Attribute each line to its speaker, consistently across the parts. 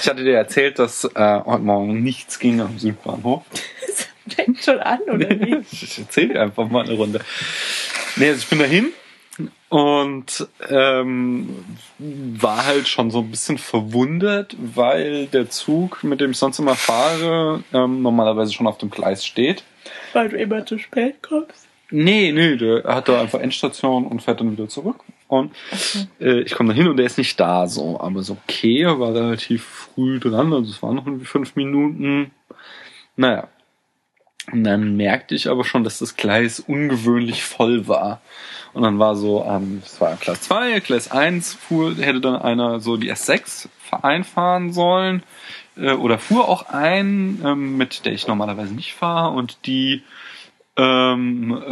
Speaker 1: Ich hatte dir erzählt, dass äh, heute Morgen nichts ging am Südbahnhof.
Speaker 2: Das fängt schon an, oder wie?
Speaker 1: Ich erzähl dir einfach mal eine Runde. Nee, also ich bin dahin und ähm, war halt schon so ein bisschen verwundert, weil der Zug, mit dem ich sonst immer fahre, ähm, normalerweise schon auf dem Gleis steht.
Speaker 2: Weil du immer zu spät kommst.
Speaker 1: Nee, nee, der hat da einfach Endstation und fährt dann wieder zurück. Und äh, ich komme da hin und der ist nicht da, so. Aber so okay, er war relativ früh dran, also es waren noch irgendwie fünf Minuten. Naja. Und dann merkte ich aber schon, dass das Gleis ungewöhnlich voll war. Und dann war so, ähm, es war Gleis 2, Gleis 1 fuhr, hätte dann einer so die S6 einfahren sollen. Äh, oder fuhr auch ein, ähm, mit der ich normalerweise nicht fahre. Und die ähm,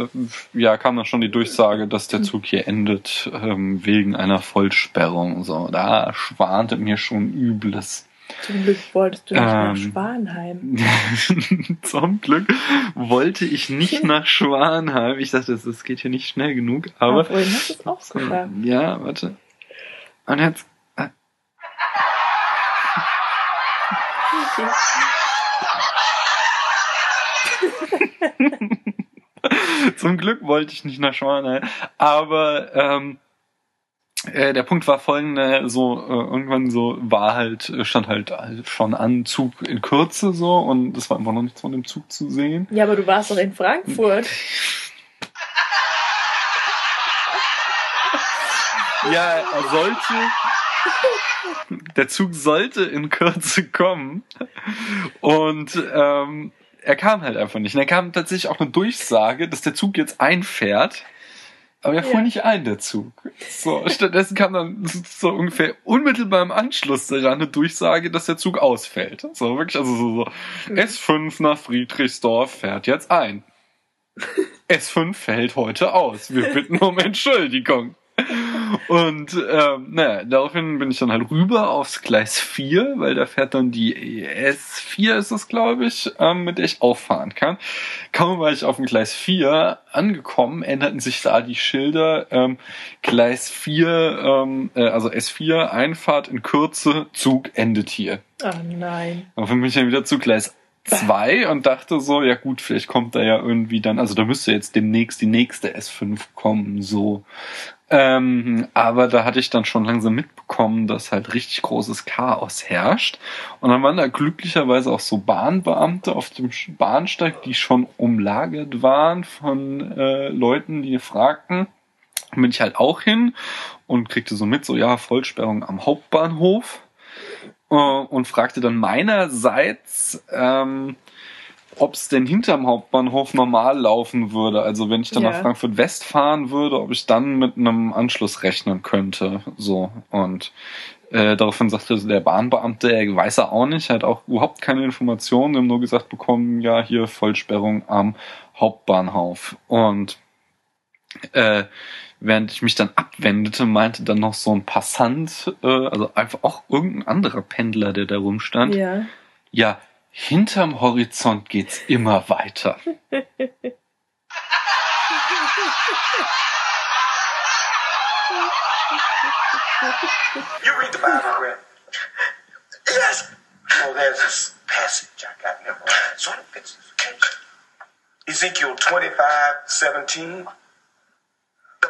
Speaker 1: äh, ja, kam dann schon die Durchsage, dass der Zug hier endet ähm, wegen einer Vollsperrung. So, da schwante mir schon Übles.
Speaker 2: Zum Glück wolltest du nicht nach
Speaker 1: Ähm.
Speaker 2: Schwanheim.
Speaker 1: Zum Glück wollte ich nicht nach Schwanheim. Ich dachte, das, das geht hier nicht schnell genug.
Speaker 2: Aber
Speaker 1: Aber
Speaker 2: vorhin hast du es auch geschafft.
Speaker 1: ja, warte. Und jetzt. äh, Zum Glück wollte ich nicht nach Schwanheim. Aber ähm, äh, der Punkt war folgender, so äh, irgendwann so war halt, äh, stand halt schon an Zug in Kürze so und es war einfach noch nichts von dem Zug zu sehen.
Speaker 2: Ja, aber du warst doch in Frankfurt.
Speaker 1: Ja, er sollte. Der Zug sollte in Kürze kommen. Und ähm, er kam halt einfach nicht. Und er kam tatsächlich auch eine Durchsage, dass der Zug jetzt einfährt. Aber er fuhr
Speaker 2: Ja.
Speaker 1: nicht ein, der Zug. So, stattdessen kam dann so ungefähr unmittelbar im Anschluss daran eine Durchsage, dass der Zug ausfällt. So, wirklich, also so, so S5 nach Friedrichsdorf fährt jetzt ein. S5 fällt heute aus. Wir bitten um Entschuldigung. Und ähm, naja, daraufhin bin ich dann halt rüber aufs Gleis 4, weil da fährt dann die S4 ist es, glaube ich, ähm, mit der ich auffahren kann. Kaum war ich auf dem Gleis 4 angekommen, änderten sich da die Schilder. Ähm, Gleis 4, ähm, äh, also S4, Einfahrt in Kürze, Zug endet hier.
Speaker 2: Oh nein.
Speaker 1: Daraufhin bin ich dann wieder zu Gleis 2 und dachte so, ja gut, vielleicht kommt da ja irgendwie dann, also da müsste jetzt demnächst die nächste S5 kommen, so. Ähm, aber da hatte ich dann schon langsam mitbekommen, dass halt richtig großes Chaos herrscht. Und dann waren da glücklicherweise auch so Bahnbeamte auf dem Bahnsteig, die schon umlagert waren von äh, Leuten, die fragten. Dann bin ich halt auch hin und kriegte so mit, so ja, Vollsperrung am Hauptbahnhof und fragte dann meinerseits, ähm, ob es denn hinterm Hauptbahnhof normal laufen würde. Also wenn ich dann
Speaker 2: Ja.
Speaker 1: nach Frankfurt West fahren würde, ob ich dann mit einem Anschluss rechnen könnte. So und äh, daraufhin sagte der Bahnbeamte, er weiß er auch nicht, er hat auch überhaupt keine Informationen, wir haben nur gesagt bekommen, ja, hier Vollsperrung am Hauptbahnhof. Und äh, während ich mich dann abwendete, meinte dann noch so ein Passant, äh, also einfach auch irgendein anderer Pendler, der da rumstand,
Speaker 2: Ja.
Speaker 1: ja, hinterm Horizont geht's immer weiter.
Speaker 3: You read the Bible, Greg? Yes. Oh, there's this passage I got memorized. Ezekiel 25, 17.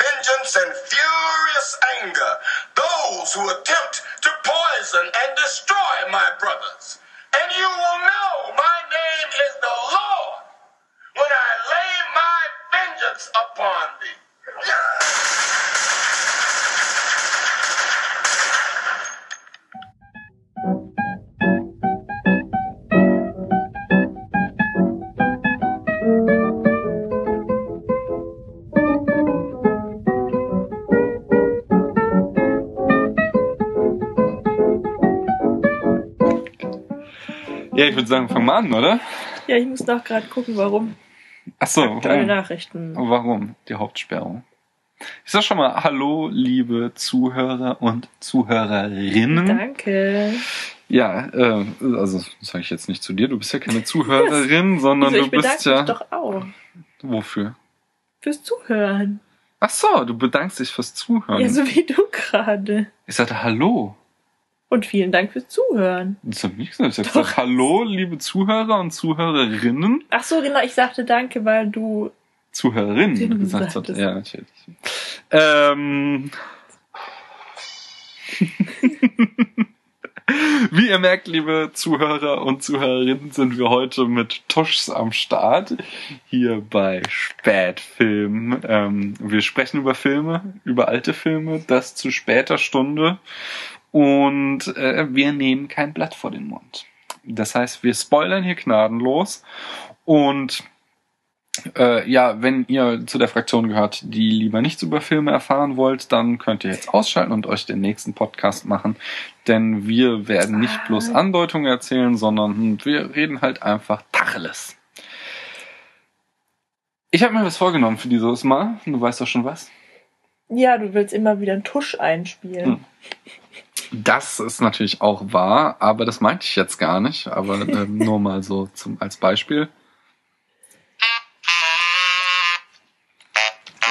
Speaker 3: vengeance and furious anger those who attempt to poison and destroy my brothers. And you will know my name is the Lord when I lay my vengeance upon thee.
Speaker 1: Ja, ich würde sagen, fang mal an, oder?
Speaker 2: Ja, ich muss noch gerade gucken, warum.
Speaker 1: Ach so,
Speaker 2: Aktuelle
Speaker 1: warum?
Speaker 2: Nachrichten.
Speaker 1: warum die Hauptsperrung? Ich sag schon mal Hallo, liebe Zuhörer und Zuhörerinnen.
Speaker 2: Danke.
Speaker 1: Ja, äh, also das sage ich jetzt nicht zu dir, du bist ja keine Zuhörerin, sondern
Speaker 2: Wieso,
Speaker 1: du
Speaker 2: ich
Speaker 1: bist ja.
Speaker 2: mich doch auch
Speaker 1: Wofür?
Speaker 2: fürs Zuhören.
Speaker 1: Ach so, du bedankst dich fürs Zuhören.
Speaker 2: Ja, so wie du gerade.
Speaker 1: Ich sagte Hallo.
Speaker 2: Und vielen Dank fürs Zuhören.
Speaker 1: Das hab ich gesagt. Ich hab
Speaker 2: Doch.
Speaker 1: gesagt Hallo, liebe Zuhörer und Zuhörerinnen.
Speaker 2: Ach so, genau, ich sagte Danke, weil du.
Speaker 1: Zuhörerinnen gesagt
Speaker 2: sagtest.
Speaker 1: Ja, natürlich. Ähm. Wie ihr merkt, liebe Zuhörer und Zuhörerinnen, sind wir heute mit Tuschs am Start hier bei Spätfilm. Ähm, wir sprechen über Filme, über alte Filme, das zu später Stunde und äh, wir nehmen kein Blatt vor den Mund. Das heißt, wir spoilern hier gnadenlos und äh, ja, wenn ihr zu der Fraktion gehört, die lieber nichts über Filme erfahren wollt, dann könnt ihr jetzt ausschalten und euch den nächsten Podcast machen. Denn wir werden nicht bloß Andeutungen erzählen, sondern wir reden halt einfach Tacheles. Ich habe mir was vorgenommen für dieses Mal. Du weißt doch schon was.
Speaker 2: Ja, du willst immer wieder einen Tusch einspielen.
Speaker 1: Hm. Das ist natürlich auch wahr, aber das meinte ich jetzt gar nicht. Aber ähm, nur mal so zum, als Beispiel.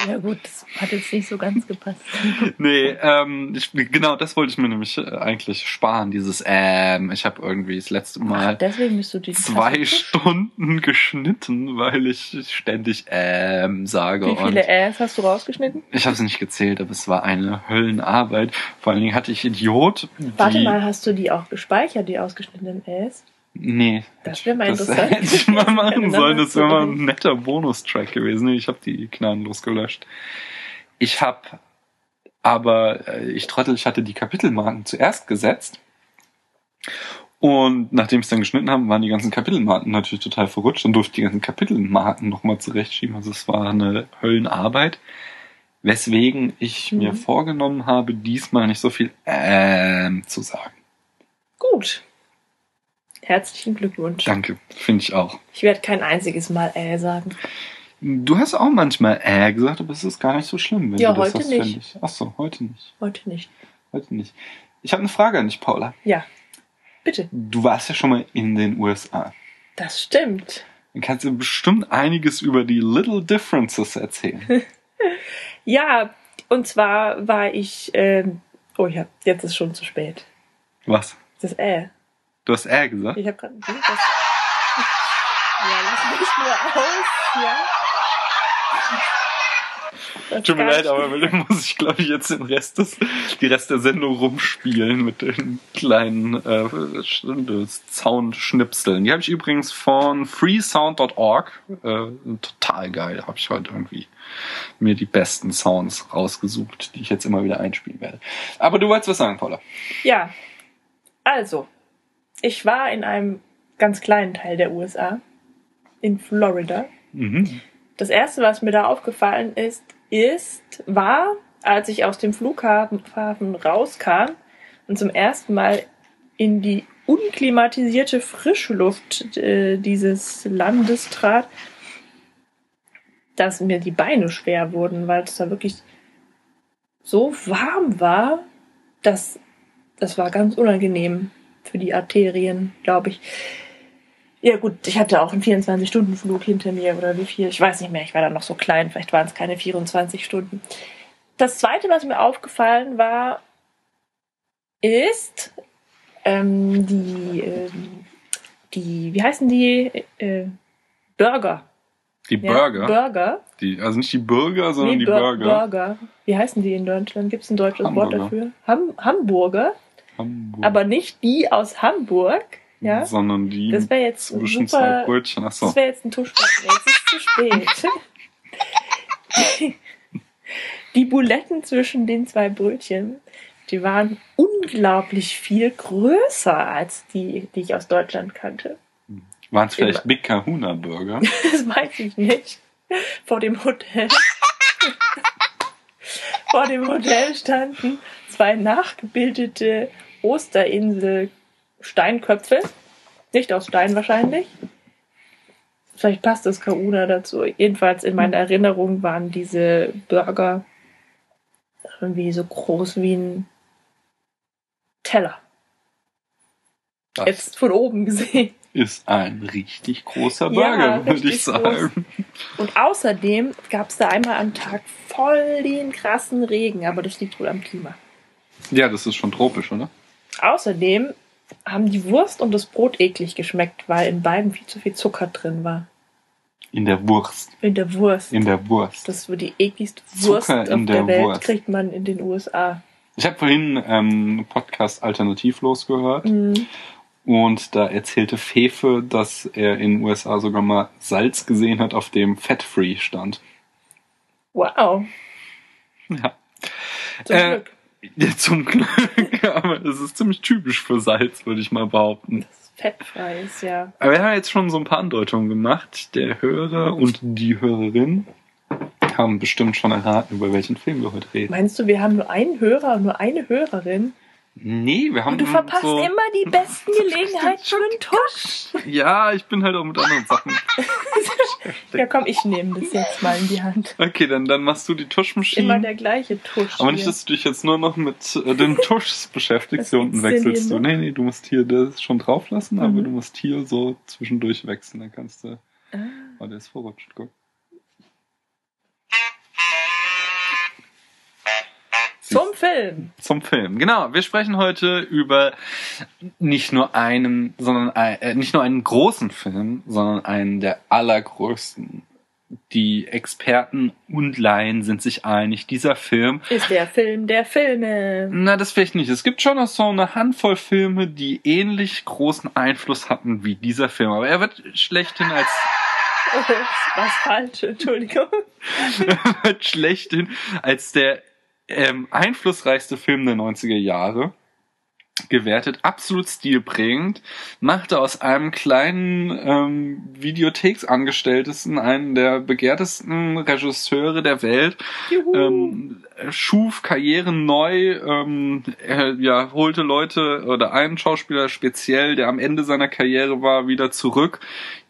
Speaker 2: Ja, gut, das hat jetzt nicht so ganz gepasst.
Speaker 1: Nee, ähm, ich, genau, das wollte ich mir nämlich äh, eigentlich sparen, dieses ähm. Ich habe irgendwie das letzte Mal
Speaker 2: Deswegen bist du die
Speaker 1: zwei. Stunden geschnitten, weil ich ständig ähm sage.
Speaker 2: Wie viele Äs hast du rausgeschnitten?
Speaker 1: ich habe es nicht gezählt, aber es war eine Höllenarbeit. Vor allen Dingen hatte ich Idiot.
Speaker 2: Warte mal, hast du die auch gespeichert, die ausgeschnittenen Äs?
Speaker 1: Nee.
Speaker 2: Das wäre mal interessant.
Speaker 1: hätte ich mal machen sollen. Das wäre mal ein netter Bonustrack gewesen. Ich habe die gnadenlos gelöscht. Ich habe aber, äh, ich trottel, ich hatte die Kapitelmarken zuerst gesetzt. Und nachdem ich es dann geschnitten habe, waren die ganzen Kapitelmarken natürlich total verrutscht. Dann durfte ich die ganzen Kapitelmarken nochmal zurechtschieben. Also es war eine Höllenarbeit. Weswegen ich
Speaker 2: Mhm.
Speaker 1: mir vorgenommen habe, diesmal nicht so viel ähm zu sagen.
Speaker 2: Gut. Herzlichen Glückwunsch.
Speaker 1: Danke, finde ich auch.
Speaker 2: Ich werde kein einziges Mal Äh sagen.
Speaker 1: Du hast auch manchmal äh gesagt, aber es ist gar nicht so schlimm, wenn
Speaker 2: Ja,
Speaker 1: du das
Speaker 2: heute
Speaker 1: hast,
Speaker 2: nicht.
Speaker 1: ich. Ach so, heute nicht.
Speaker 2: Heute nicht.
Speaker 1: Heute nicht. Ich habe eine Frage an dich, Paula.
Speaker 2: Ja. Bitte.
Speaker 1: Du warst ja schon mal in den USA.
Speaker 2: Das stimmt.
Speaker 1: Dann kannst du bestimmt einiges über die Little Differences erzählen.
Speaker 2: Ja, und zwar war ich. Ähm, oh ja, jetzt ist schon zu spät.
Speaker 1: Was?
Speaker 2: Das Äh.
Speaker 1: Du hast äh gesagt?
Speaker 2: Ich habe gerade. Das, ja, lass mich nur aus, ja. Das
Speaker 1: Tut mir leid, aber mit dem muss ich, glaube ich, jetzt den Rest des, die Rest der Sendung rumspielen mit den kleinen äh, Soundschnipseln. Die habe ich übrigens von freesound.org. Äh, total geil. Habe ich heute irgendwie mir die besten Sounds rausgesucht, die ich jetzt immer wieder einspielen werde. Aber du wolltest was sagen, Paula.
Speaker 2: Ja, also, ich war in einem ganz kleinen Teil der USA, in Florida.
Speaker 1: Mhm.
Speaker 2: Das erste, was mir da aufgefallen ist, ist, war, als ich aus dem Flughafen Hafen rauskam und zum ersten Mal in die unklimatisierte frische Luft äh, dieses Landes trat, dass mir die Beine schwer wurden, weil es da wirklich so warm war, dass das war ganz unangenehm für die Arterien, glaube ich. Ja gut, ich hatte auch einen 24-Stunden-Flug hinter mir oder wie viel, ich weiß nicht mehr, ich war da noch so klein, vielleicht waren es keine 24 Stunden. Das zweite, was mir aufgefallen war, ist ähm, die, ähm, die, wie heißen die, äh, Burger.
Speaker 1: Die
Speaker 2: Ja,
Speaker 1: Burger.
Speaker 2: Burger.
Speaker 1: Die, also nicht die Bürger, sondern die
Speaker 2: Bur-
Speaker 1: Burger.
Speaker 2: Burger. Wie heißen die in Deutschland? Gibt es ein deutsches Wort
Speaker 1: Hamburger.
Speaker 2: dafür? Ham Hamburger,
Speaker 1: Hamburg.
Speaker 2: aber nicht die aus Hamburg. Ja,
Speaker 1: Sondern die
Speaker 2: das wäre jetzt
Speaker 1: zwischen zwei
Speaker 2: super.
Speaker 1: Brötchen. Achso.
Speaker 2: Das wäre jetzt ein Tuschball. Jetzt ist es zu spät. Die Buletten zwischen den zwei Brötchen, die waren unglaublich viel größer als die, die ich aus Deutschland kannte.
Speaker 1: Waren es vielleicht. Big Kahuna Burger?
Speaker 2: Das weiß ich nicht. Vor dem Hotel. Vor dem Hotel standen zwei nachgebildete Osterinsel Steinköpfe Nicht aus Stein wahrscheinlich. Vielleicht passt das Kauna dazu. Jedenfalls in meiner Erinnerung waren diese Burger irgendwie so groß wie ein Teller.
Speaker 1: Das
Speaker 2: Jetzt von oben gesehen.
Speaker 1: ist ein richtig großer
Speaker 2: Ja,
Speaker 1: Burger, würde
Speaker 2: richtig
Speaker 1: ich sagen.
Speaker 2: Und außerdem gab es da einmal am Tag voll den krassen Regen, aber das liegt wohl am Klima.
Speaker 1: Ja, das ist schon tropisch, oder?
Speaker 2: Außerdem haben die Wurst und das Brot eklig geschmeckt, weil in beiden viel zu viel Zucker drin war.
Speaker 1: In der Wurst.
Speaker 2: In der Wurst.
Speaker 1: In der Wurst.
Speaker 2: Das wird die ekligste
Speaker 1: Zucker
Speaker 2: Wurst auf
Speaker 1: in
Speaker 2: der,
Speaker 1: der
Speaker 2: Welt,
Speaker 1: Wurst.
Speaker 2: kriegt man in den USA.
Speaker 1: Ich habe vorhin ähm, Podcast Alternativlos gehört
Speaker 2: Mhm.
Speaker 1: und da erzählte Fefe, dass er in den USA sogar mal Salz gesehen hat, auf dem Fat-Free stand.
Speaker 2: Wow.
Speaker 1: Ja.
Speaker 2: Zum
Speaker 1: Äh,
Speaker 2: Glück.
Speaker 1: Ja, zum Glück, aber das ist ziemlich typisch für Salz, würde ich mal behaupten.
Speaker 2: Das ist fettfrei ist, ja.
Speaker 1: Aber wir haben jetzt schon so ein paar Andeutungen gemacht. Der Hörer und die Hörerin haben bestimmt schon erraten, über welchen Film wir heute reden.
Speaker 2: Meinst du, wir haben nur einen Hörer und nur eine Hörerin?
Speaker 1: Nee, wir haben
Speaker 2: Und du verpasst
Speaker 1: so,
Speaker 2: immer die besten Gelegenheiten für einen Tusch.
Speaker 1: Ja, ich bin halt auch mit anderen Sachen.
Speaker 2: Ja, komm, ich nehme das jetzt mal in die Hand.
Speaker 1: Okay, dann, dann machst du die
Speaker 2: Immer
Speaker 1: Tuschmaschine.
Speaker 2: der gleiche Tusch.
Speaker 1: Aber nicht, dass du dich jetzt nur noch mit äh, den Tuschs beschäftigst. Hier unten wechselst du. Nee, nee, du musst hier das schon drauf lassen, aber
Speaker 2: Mhm.
Speaker 1: du musst hier so zwischendurch wechseln. Dann kannst du.
Speaker 2: Ah.
Speaker 1: Oh, der ist verrutscht, guck.
Speaker 2: Zum Film.
Speaker 1: Zum Film. Genau, wir sprechen heute über nicht nur einen, sondern ein, äh, nicht nur einen großen Film, sondern einen der allergrößten. Die Experten und Laien sind sich einig, dieser Film
Speaker 2: Ist der Film der Filme.
Speaker 1: Na, das vielleicht nicht. Es gibt schon noch so eine Handvoll Filme, die ähnlich großen Einfluss hatten wie dieser Film. Aber er wird schlechthin als
Speaker 2: was falsch, Entschuldigung.
Speaker 1: er wird schlechthin als der ähm, einflussreichste Film der 90er Jahre. Gewertet, absolut stilprägend, machte aus einem kleinen ähm, Videotheksangestelltesten einen der begehrtesten Regisseure der Welt, ähm, schuf Karrieren neu, ähm, er ja, holte Leute oder einen Schauspieler speziell, der am Ende seiner Karriere war, wieder zurück.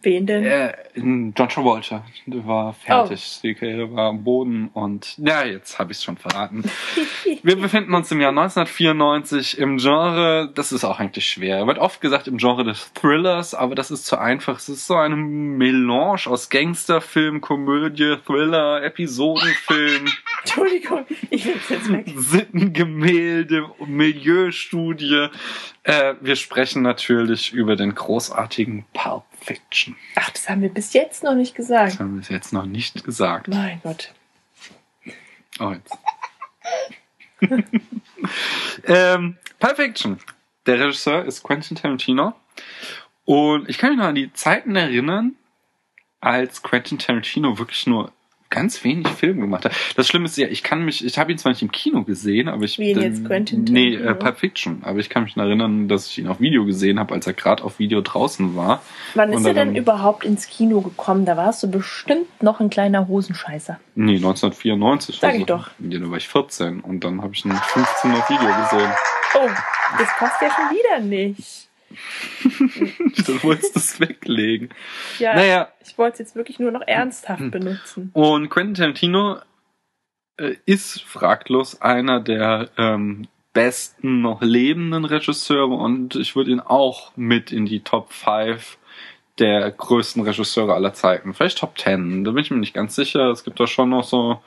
Speaker 2: Wen denn?
Speaker 1: Äh, John Travolta der war fertig, die Karriere war am Boden und ja, jetzt habe ich es schon verraten. Wir befinden uns im Jahr 1994 im Genre, das ist auch eigentlich schwer. Er wird oft gesagt im Genre des Thrillers, aber das ist zu einfach. Es ist so eine Melange aus Gangsterfilm, Komödie, Thriller, Episodenfilm.
Speaker 2: Entschuldigung, ich nehm's jetzt weg.
Speaker 1: Sittengemälde, Milieustudie. Äh, wir sprechen natürlich über den großartigen Pulp Fiction.
Speaker 2: Ach, das haben wir bis jetzt noch nicht gesagt.
Speaker 1: Das haben wir jetzt noch nicht gesagt.
Speaker 2: Mein Gott.
Speaker 1: Oh, jetzt. ähm, Pulp Fiction. Der Regisseur ist Quentin Tarantino. Und ich kann mich noch an die Zeiten erinnern, als Quentin Tarantino wirklich nur ganz wenig Filme gemacht hat. Das Schlimme ist ja, ich kann mich, ich habe ihn zwar nicht im Kino gesehen, aber ich
Speaker 2: Wie ihn jetzt Quentin
Speaker 1: Nee, äh, Pulp Fiction. Aber ich kann mich erinnern, dass ich ihn auf Video gesehen habe, als er gerade auf Video draußen war.
Speaker 2: Wann
Speaker 1: Und
Speaker 2: ist er denn überhaupt ins Kino gekommen? Da warst du bestimmt noch ein kleiner Hosenscheißer.
Speaker 1: Nee, 1994.
Speaker 2: Sag ich doch.
Speaker 1: Ja, da war ich 14 und dann habe ich ihn 15 auf Video gesehen.
Speaker 2: Oh, das passt ja schon wieder nicht.
Speaker 1: Du wolltest das weglegen.
Speaker 2: Ja,
Speaker 1: Naja,
Speaker 2: ich wollte es jetzt wirklich nur noch ernsthaft benutzen.
Speaker 1: und Quentin Tarantino äh, ist fraglos einer der ähm, besten noch lebenden Regisseure und ich würde ihn auch mit in die Top 5 der größten Regisseure aller Zeiten. Vielleicht Top 10, da bin ich mir nicht ganz sicher. Es gibt da schon noch so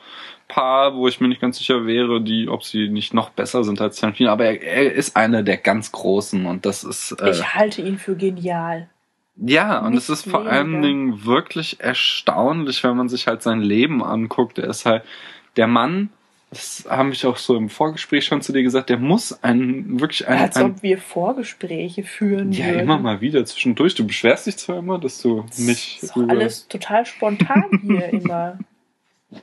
Speaker 1: paar, wo ich mir nicht ganz sicher wäre, die, ob sie nicht noch besser sind als Tarantino. Aber er, er ist einer der ganz großen und das ist äh,
Speaker 2: Ich halte ihn für genial.
Speaker 1: ja, und es
Speaker 2: Nicht
Speaker 1: ist vor allen
Speaker 2: weniger.
Speaker 1: Dingen wirklich erstaunlich, wenn man sich halt sein Leben anguckt. Er ist halt der Mann, das habe ich auch so im Vorgespräch schon zu dir gesagt, der muss ein wirklich ein,
Speaker 2: Als
Speaker 1: ein
Speaker 2: ob wir Vorgespräche führen
Speaker 1: ja
Speaker 2: würden.
Speaker 1: immer mal wieder zwischendurch. Du beschwerst dich zwar immer, dass du
Speaker 2: Das
Speaker 1: nicht
Speaker 2: ist doch alles total spontan hier immer.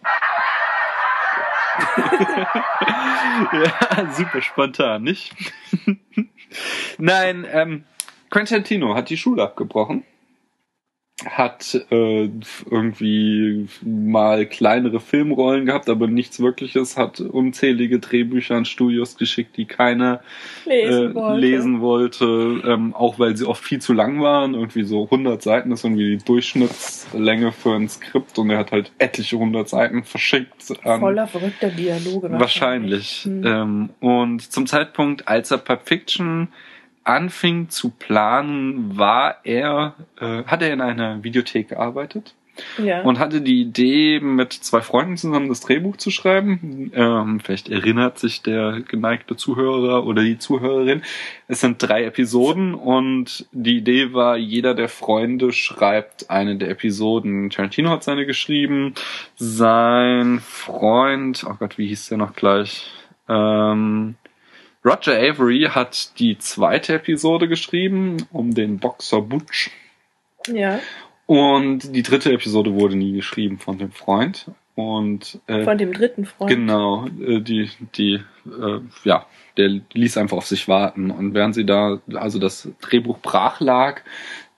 Speaker 1: ja, super spontan, nicht? Nein, ähm, Quentin Tarantino hat die Schule abgebrochen hat äh, irgendwie mal kleinere Filmrollen gehabt, aber nichts Wirkliches, hat unzählige Drehbücher an Studios geschickt, die keiner
Speaker 2: Lesen
Speaker 1: äh,
Speaker 2: wollte.
Speaker 1: lesen wollte, ähm, auch weil sie oft viel zu lang waren, irgendwie so 100 Seiten ist irgendwie die Durchschnittslänge für ein Skript und er hat halt etliche 100 Seiten verschickt an
Speaker 2: Voller verrückter Dialoge.
Speaker 1: Wahrscheinlich.
Speaker 2: Hm.
Speaker 1: Ähm, und zum Zeitpunkt, als er Pulp Fiction anfing zu planen, war er, äh, hat er in einer Videothek gearbeitet
Speaker 2: Ja.
Speaker 1: und hatte die Idee, mit zwei Freunden zusammen das Drehbuch zu schreiben. Ähm, vielleicht erinnert sich der geneigte Zuhörer oder die Zuhörerin. Es sind drei Episoden und die Idee war, jeder der Freunde schreibt eine der Episoden. Tarantino hat seine geschrieben. Sein Freund, oh Gott, wie hieß der noch gleich? Ähm, Roger Avery hat die zweite Episode geschrieben, um den Boxer Butch.
Speaker 2: ja.
Speaker 1: Und die dritte Episode wurde nie geschrieben von dem Freund. Und äh,
Speaker 2: Von dem dritten Freund.
Speaker 1: genau, äh, die, die, äh, ja, der ließ einfach auf sich warten. Und während sie da, also das Drehbuch brach lag,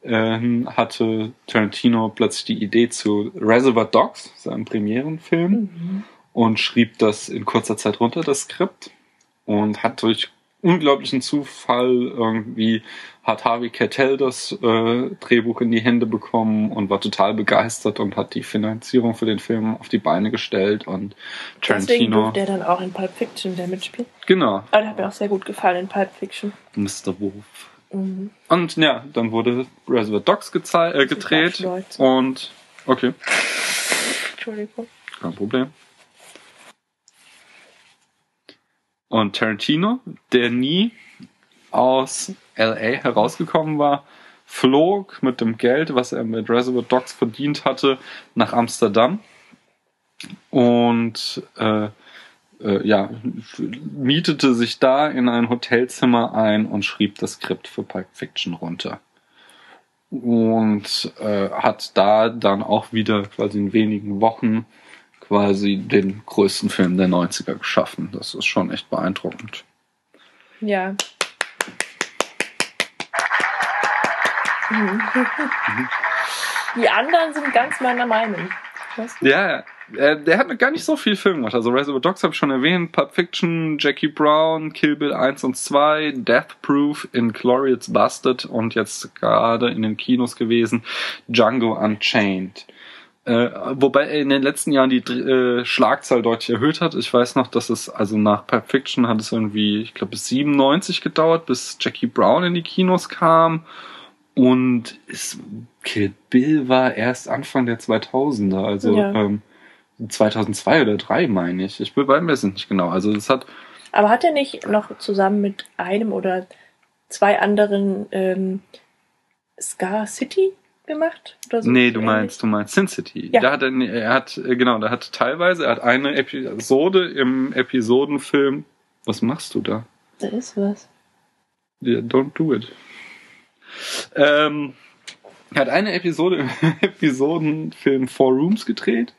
Speaker 1: ähm, hatte Tarantino plötzlich die Idee zu Reservoir Dogs, seinem Premierenfilm,
Speaker 2: Mhm.
Speaker 1: und schrieb das in kurzer Zeit runter, das Skript. Und hat durch unglaublichen Zufall irgendwie hat Harvey Keitel das äh, Drehbuch in die Hände bekommen und war total begeistert und hat die Finanzierung für den Film auf die Beine gestellt und
Speaker 2: Deswegen
Speaker 1: Tarantino
Speaker 2: durfte er dann auch in Pulp Fiction der mitspielen.
Speaker 1: genau
Speaker 2: Aber der hat mir auch sehr gut gefallen in Pulp Fiction.
Speaker 1: Mr. Wolf
Speaker 2: Mhm.
Speaker 1: und ja dann wurde Reservoir Dogs äh, gedreht und okay
Speaker 2: Entschuldigung.
Speaker 1: Kein Problem. Und Tarantino, der nie aus LA herausgekommen war, flog mit dem Geld, was er mit Reservoir Dogs verdient hatte, nach Amsterdam und äh, äh, ja, mietete sich da in ein Hotelzimmer ein und schrieb das Skript für Pulp Fiction runter. Und äh, hat da dann auch wieder quasi in wenigen Wochen quasi den größten Film der 90er geschaffen. Das ist schon echt beeindruckend.
Speaker 2: Ja. Die anderen sind ganz meiner Meinung. Weißt du?
Speaker 1: Ja, äh, der hat gar nicht so viel Film gemacht. Also Reservoir Dogs habe ich schon erwähnt, Pulp Fiction, Jackie Brown, Kill Bill 1 und 2, Death Proof, Inglourious Bastard und jetzt gerade in den Kinos gewesen, Django Unchained. Äh, wobei er in den letzten Jahren die äh, Schlagzahl deutlich erhöht hat. Ich weiß noch, dass es, also nach Pulp Fiction hat es irgendwie, ich glaube, bis 97 gedauert, bis Jackie Brown in die Kinos kam. Und es, Kill Bill war erst Anfang der 2000er, also
Speaker 2: Ja.
Speaker 1: ähm, 2002 oder 3 meine ich. Ich bin bei mir nicht genau. Also es hat
Speaker 2: Aber hat er nicht noch zusammen mit einem oder zwei anderen ähm, Scar City gemacht? Oder so
Speaker 1: nee, du meinst, du meinst Sin City.
Speaker 2: Ja.
Speaker 1: Da hat er, nee, er hat äh, genau, da hat teilweise er hat eine Episode im Episodenfilm. Was machst du da?
Speaker 2: Da ist was.
Speaker 1: Yeah, don't do it. Ähm, er hat eine Episode im Episodenfilm Four Rooms gedreht,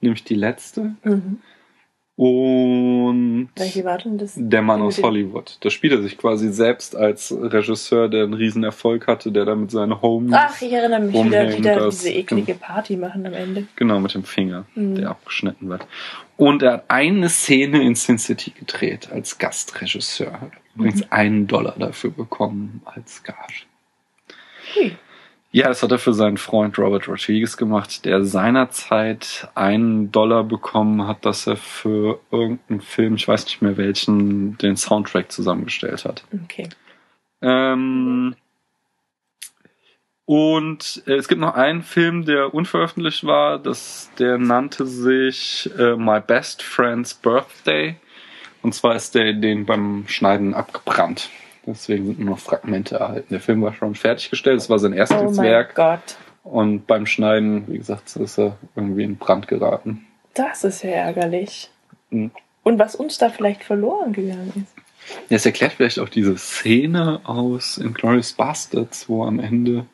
Speaker 1: nämlich die letzte.
Speaker 2: Mhm.
Speaker 1: Und
Speaker 2: Welche war denn das?
Speaker 1: Der Mann aus Hollywood. Da spielt er sich quasi selbst als Regisseur, der einen riesen Erfolg hatte, der da mit seinen Homies,
Speaker 2: Ach, ich erinnere mich wieder, wieder
Speaker 1: das-
Speaker 2: diese eklige Party machen am Ende.
Speaker 1: genau mit dem Finger,
Speaker 2: Mhm.
Speaker 1: der abgeschnitten wird. Und er hat eine Szene in Sin City gedreht als Gastregisseur. Hat Übrigens
Speaker 2: Mhm.
Speaker 1: einen Dollar dafür bekommen als Gage.
Speaker 2: Hui.
Speaker 1: Ja, das hat er für seinen Freund Robert Rodriguez gemacht, der seinerzeit einen Dollar bekommen hat, dass er für irgendeinen Film, ich weiß nicht mehr welchen, den Soundtrack zusammengestellt hat.
Speaker 2: Okay.
Speaker 1: Ähm, und äh, es gibt noch einen Film, der unveröffentlicht war, das, der nannte sich äh, My Best Friend's Birthday. Und zwar ist der den beim Schneiden abgebrannt. Deswegen sind nur noch Fragmente erhalten. Der Film war schon fertiggestellt, es war sein erstes
Speaker 2: Oh mein
Speaker 1: Werk.
Speaker 2: Gott.
Speaker 1: Und beim Schneiden, wie gesagt, ist er irgendwie in Brand geraten.
Speaker 2: Das ist ja ärgerlich.
Speaker 1: Mhm.
Speaker 2: Und was uns da vielleicht verloren gegangen ist.
Speaker 1: Das erklärt vielleicht auch diese Szene aus Inglourious Bastards, wo am Ende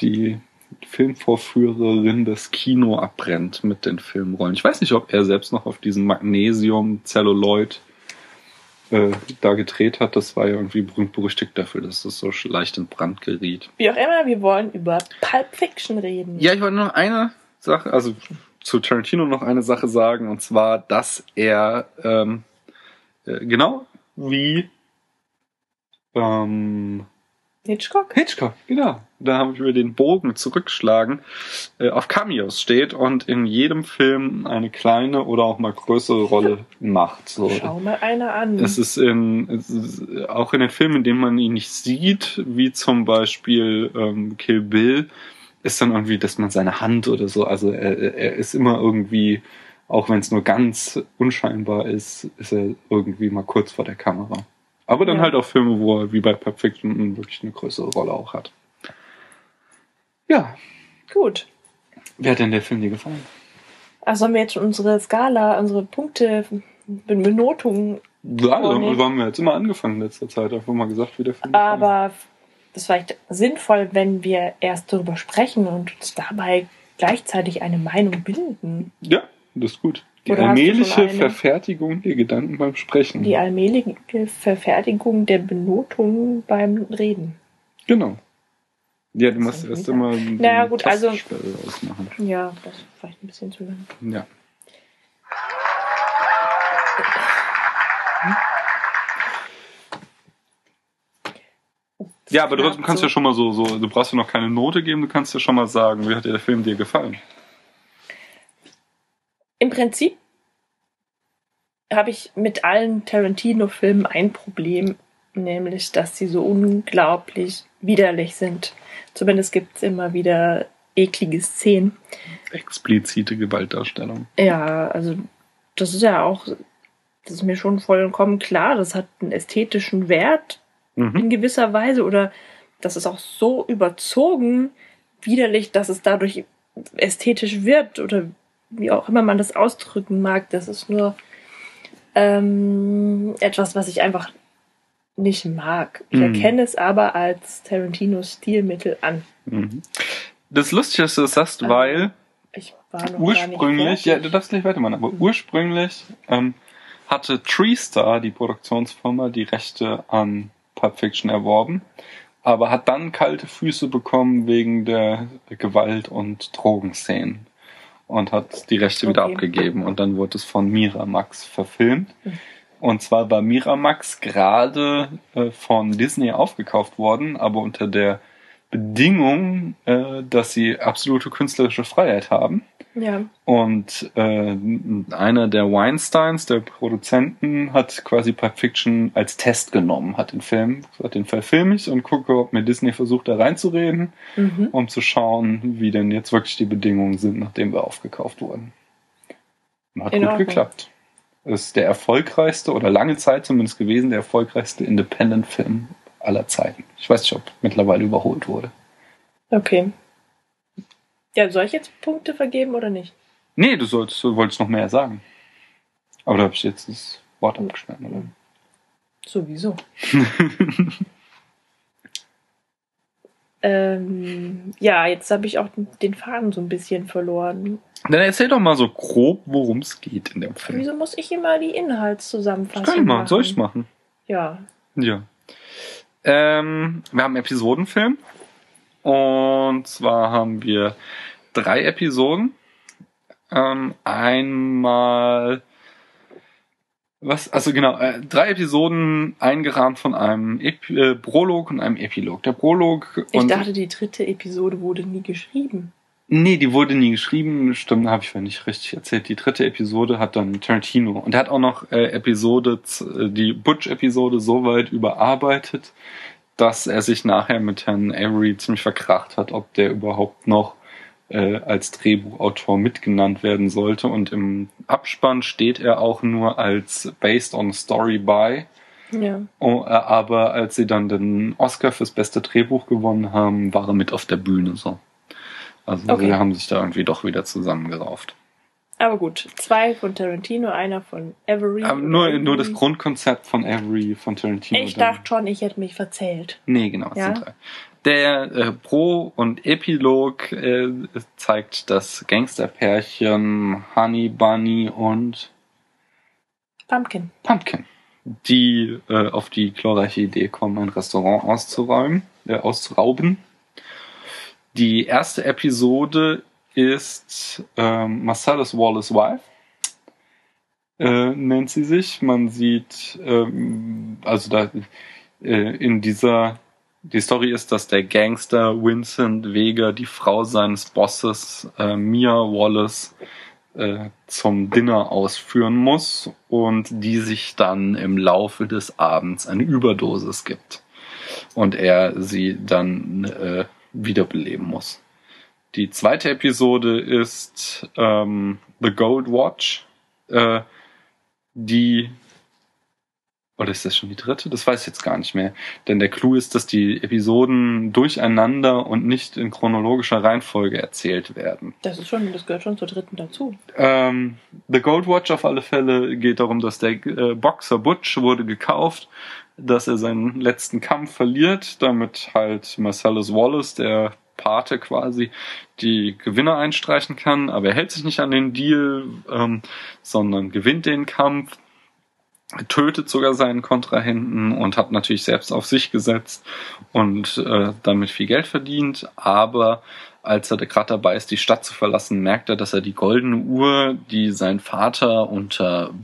Speaker 1: die Filmvorführerin das Kino abbrennt mit den Filmrollen. Ich weiß nicht, ob er selbst noch auf diesem Magnesium, Celluloid äh, da gedreht hat, das war ja irgendwie berühmt-berüchtigt dafür, dass das so leicht in Brand geriet.
Speaker 2: Wie auch immer, wir wollen über Pulp Fiction reden.
Speaker 1: Ja, ich wollte noch eine Sache, also zu Tarantino noch eine Sache sagen, und zwar, dass er ähm, äh, genau wie ähm,
Speaker 2: Hitchcock?
Speaker 1: Hitchcock, genau. Da haben wir den Bogen zurückschlagen, äh, auf Cameos steht und in jedem Film eine kleine oder auch mal größere Rolle macht. So.
Speaker 2: Schau mal einer an.
Speaker 1: Es ist, in, es ist auch in den Filmen, in denen man ihn nicht sieht, wie zum Beispiel ähm, Kill Bill, ist dann irgendwie, dass man seine Hand oder so, also er, er ist immer irgendwie, auch wenn es nur ganz unscheinbar ist, ist er irgendwie mal kurz vor der Kamera. Aber dann
Speaker 2: Ja.
Speaker 1: halt auch Filme, wo er wie bei Pulp Fiction wirklich eine größere Rolle auch hat. Ja,
Speaker 2: Gut.
Speaker 1: wie hat denn der Film dir gefallen?
Speaker 2: Also haben wir jetzt schon unsere Skala, unsere Punkte, Benotung,
Speaker 1: Ja, wir haben ja jetzt immer angefangen in letzter Zeit, einfach mal gesagt, wie der Film
Speaker 2: aber das war vielleicht sinnvoll, wenn wir erst darüber sprechen und uns dabei gleichzeitig eine Meinung bilden.
Speaker 1: Ja, das ist gut. Die
Speaker 2: Oder
Speaker 1: allmähliche? Verfertigung der Gedanken beim Sprechen.
Speaker 2: Die allmähliche Verfertigung der Benotung beim Reden.
Speaker 1: Genau. Ja, du musst erst immer?
Speaker 2: Naja, gut, also-
Speaker 1: ausmachen.
Speaker 2: Ja, das ist vielleicht ein bisschen zu lang.
Speaker 1: Ja. Ja, aber trotzdem kannst du ja schon mal so, so, du brauchst ja noch keine Note geben, du kannst ja schon mal sagen, wie hat dir der Film dir gefallen?
Speaker 2: Im Prinzip habe ich mit allen Tarantino-Filmen ein Problem, nämlich, dass sie so unglaublich widerlich sind. Zumindest gibt es immer wieder eklige Szenen.
Speaker 1: Explizite Gewaltdarstellung.
Speaker 2: Ja, also das ist ja auch, das ist mir schon vollkommen klar, das hat einen ästhetischen Wert
Speaker 1: Mhm.
Speaker 2: in gewisser Weise oder das ist auch so überzogen widerlich, dass es dadurch ästhetisch wird oder wie auch immer man das ausdrücken mag. Das ist nur ähm, etwas, was ich einfach nicht mag. Ich
Speaker 1: Mhm.
Speaker 2: erkenne es aber als Tarantinos Stilmittel an.
Speaker 1: Mhm. Das ist lustig, dass du das sagst,
Speaker 2: Ah,
Speaker 1: weil ursprünglich, ja, du darfst gleich weitermachen, aber ursprünglich ähm, hatte TreeStar, die Produktionsfirma, die Rechte an Pulp Fiction erworben, aber hat dann kalte Füße bekommen wegen der Gewalt- und Drogenszenen und hat die Rechte wieder
Speaker 2: Okay.
Speaker 1: abgegeben und dann wurde es von Miramax verfilmt.
Speaker 2: Mhm.
Speaker 1: Und zwar war Miramax gerade äh, von Disney aufgekauft worden, aber unter der Bedingung, äh, dass sie absolute künstlerische Freiheit haben.
Speaker 2: Ja,
Speaker 1: Und äh, einer der Weinsteins, der Produzenten, hat quasi Pulp Fiction als Test genommen, hat den Film, hat den Fall film ich und gucke, ob mir Disney versucht, da reinzureden,
Speaker 2: mhm.
Speaker 1: um zu schauen, wie denn jetzt wirklich die Bedingungen sind, nachdem wir aufgekauft wurden. Und hat
Speaker 2: In
Speaker 1: gut
Speaker 2: Ordnung.
Speaker 1: geklappt. Ist der erfolgreichste oder lange Zeit zumindest gewesen, der erfolgreichste Independent-Film aller Zeiten. Ich weiß nicht, ob mittlerweile überholt wurde.
Speaker 2: okay. Ja, soll ich jetzt Punkte vergeben oder nicht?
Speaker 1: Nee, du sollst, du wolltest noch mehr sagen. Aber da habe ich jetzt das Wort abgeschnitten, oder?
Speaker 2: Sowieso. ähm, ja, jetzt habe ich auch den Faden so ein bisschen verloren.
Speaker 1: Dann erzähl doch mal so grob, worum es geht in dem Film.
Speaker 2: Wieso muss ich immer die Inhaltszusammenfassung
Speaker 1: Das kann ich machen.
Speaker 2: machen?
Speaker 1: Soll ich machen?
Speaker 2: Ja.
Speaker 1: Ja. Ähm, wir haben einen Episodenfilm. Und zwar haben wir drei Episoden. Ähm, einmal. Was? Also genau, äh, drei Episoden eingerahmt von einem Epi äh, Prolog und einem Epilog. Der Prolog
Speaker 2: Ich dachte, die dritte Episode wurde nie geschrieben.
Speaker 1: Nee, die wurde nie geschrieben. Stimmt, habe ich vorhin nicht richtig erzählt. Die dritte Episode hat dann Tarantino. Und er hat auch noch äh, Episode, äh, die Butch-Episode so weit überarbeitet, dass er sich nachher mit Herrn Avery ziemlich verkracht hat, ob der überhaupt noch äh, als Drehbuchautor mitgenannt werden sollte. Und im Abspann steht er auch nur als Based on Story by.
Speaker 2: Ja.
Speaker 1: Oh, äh, aber als sie dann den Oscar fürs beste Drehbuch gewonnen haben, war er mit auf der Bühne so. Also
Speaker 2: Okay.
Speaker 1: sie haben sich da irgendwie doch wieder zusammengerauft.
Speaker 2: Aber gut, zwei von Tarantino, einer von Avery.
Speaker 1: Aber nur,
Speaker 2: oder
Speaker 1: nur das. Grundkonzept von Avery, von Tarantino.
Speaker 2: Ich dachte schon, ich hätte mich verzählt.
Speaker 1: Nee, genau, es
Speaker 2: Ja?
Speaker 1: sind drei. Der äh, Pro- und Epilog äh, zeigt das Gangsterpärchen Honey Bunny und
Speaker 2: Pumpkin.
Speaker 1: Pumpkin. die äh, auf die glorreiche Idee kommen, ein Restaurant auszuräumen, äh, auszurauben. Die erste Episode ist ähm, Marcellus Wallace Wife, äh, nennt sie sich. Man sieht, ähm, also da äh, in dieser, die Story ist, dass der Gangster Vincent Vega die Frau seines Bosses äh, Mia Wallace äh, zum Dinner ausführen muss und die sich dann im Laufe des Abends eine Überdosis gibt und er sie dann äh, wiederbeleben muss. Die zweite Episode ist ähm, The Gold Watch, äh, die oder ist das schon die dritte? Das weiß ich jetzt gar nicht mehr. Denn der Clou ist, dass die Episoden durcheinander und nicht in chronologischer Reihenfolge erzählt werden.
Speaker 2: Das ist schon, das gehört schon zur dritten dazu.
Speaker 1: Ähm, The Gold Watch auf alle Fälle geht darum, dass der äh, Boxer Butch wurde gekauft, dass er seinen letzten Kampf verliert, damit halt Marcellus Wallace, der Pate quasi, die Gewinner einstreichen kann, aber er hält sich nicht an den Deal, ähm, sondern gewinnt den Kampf tötet sogar seinen Kontrahenten und hat natürlich selbst auf sich gesetzt und äh, damit viel Geld verdient. Aber als er gerade dabei ist, die Stadt zu verlassen, merkt er, dass er die goldene Uhr, die sein Vater unter.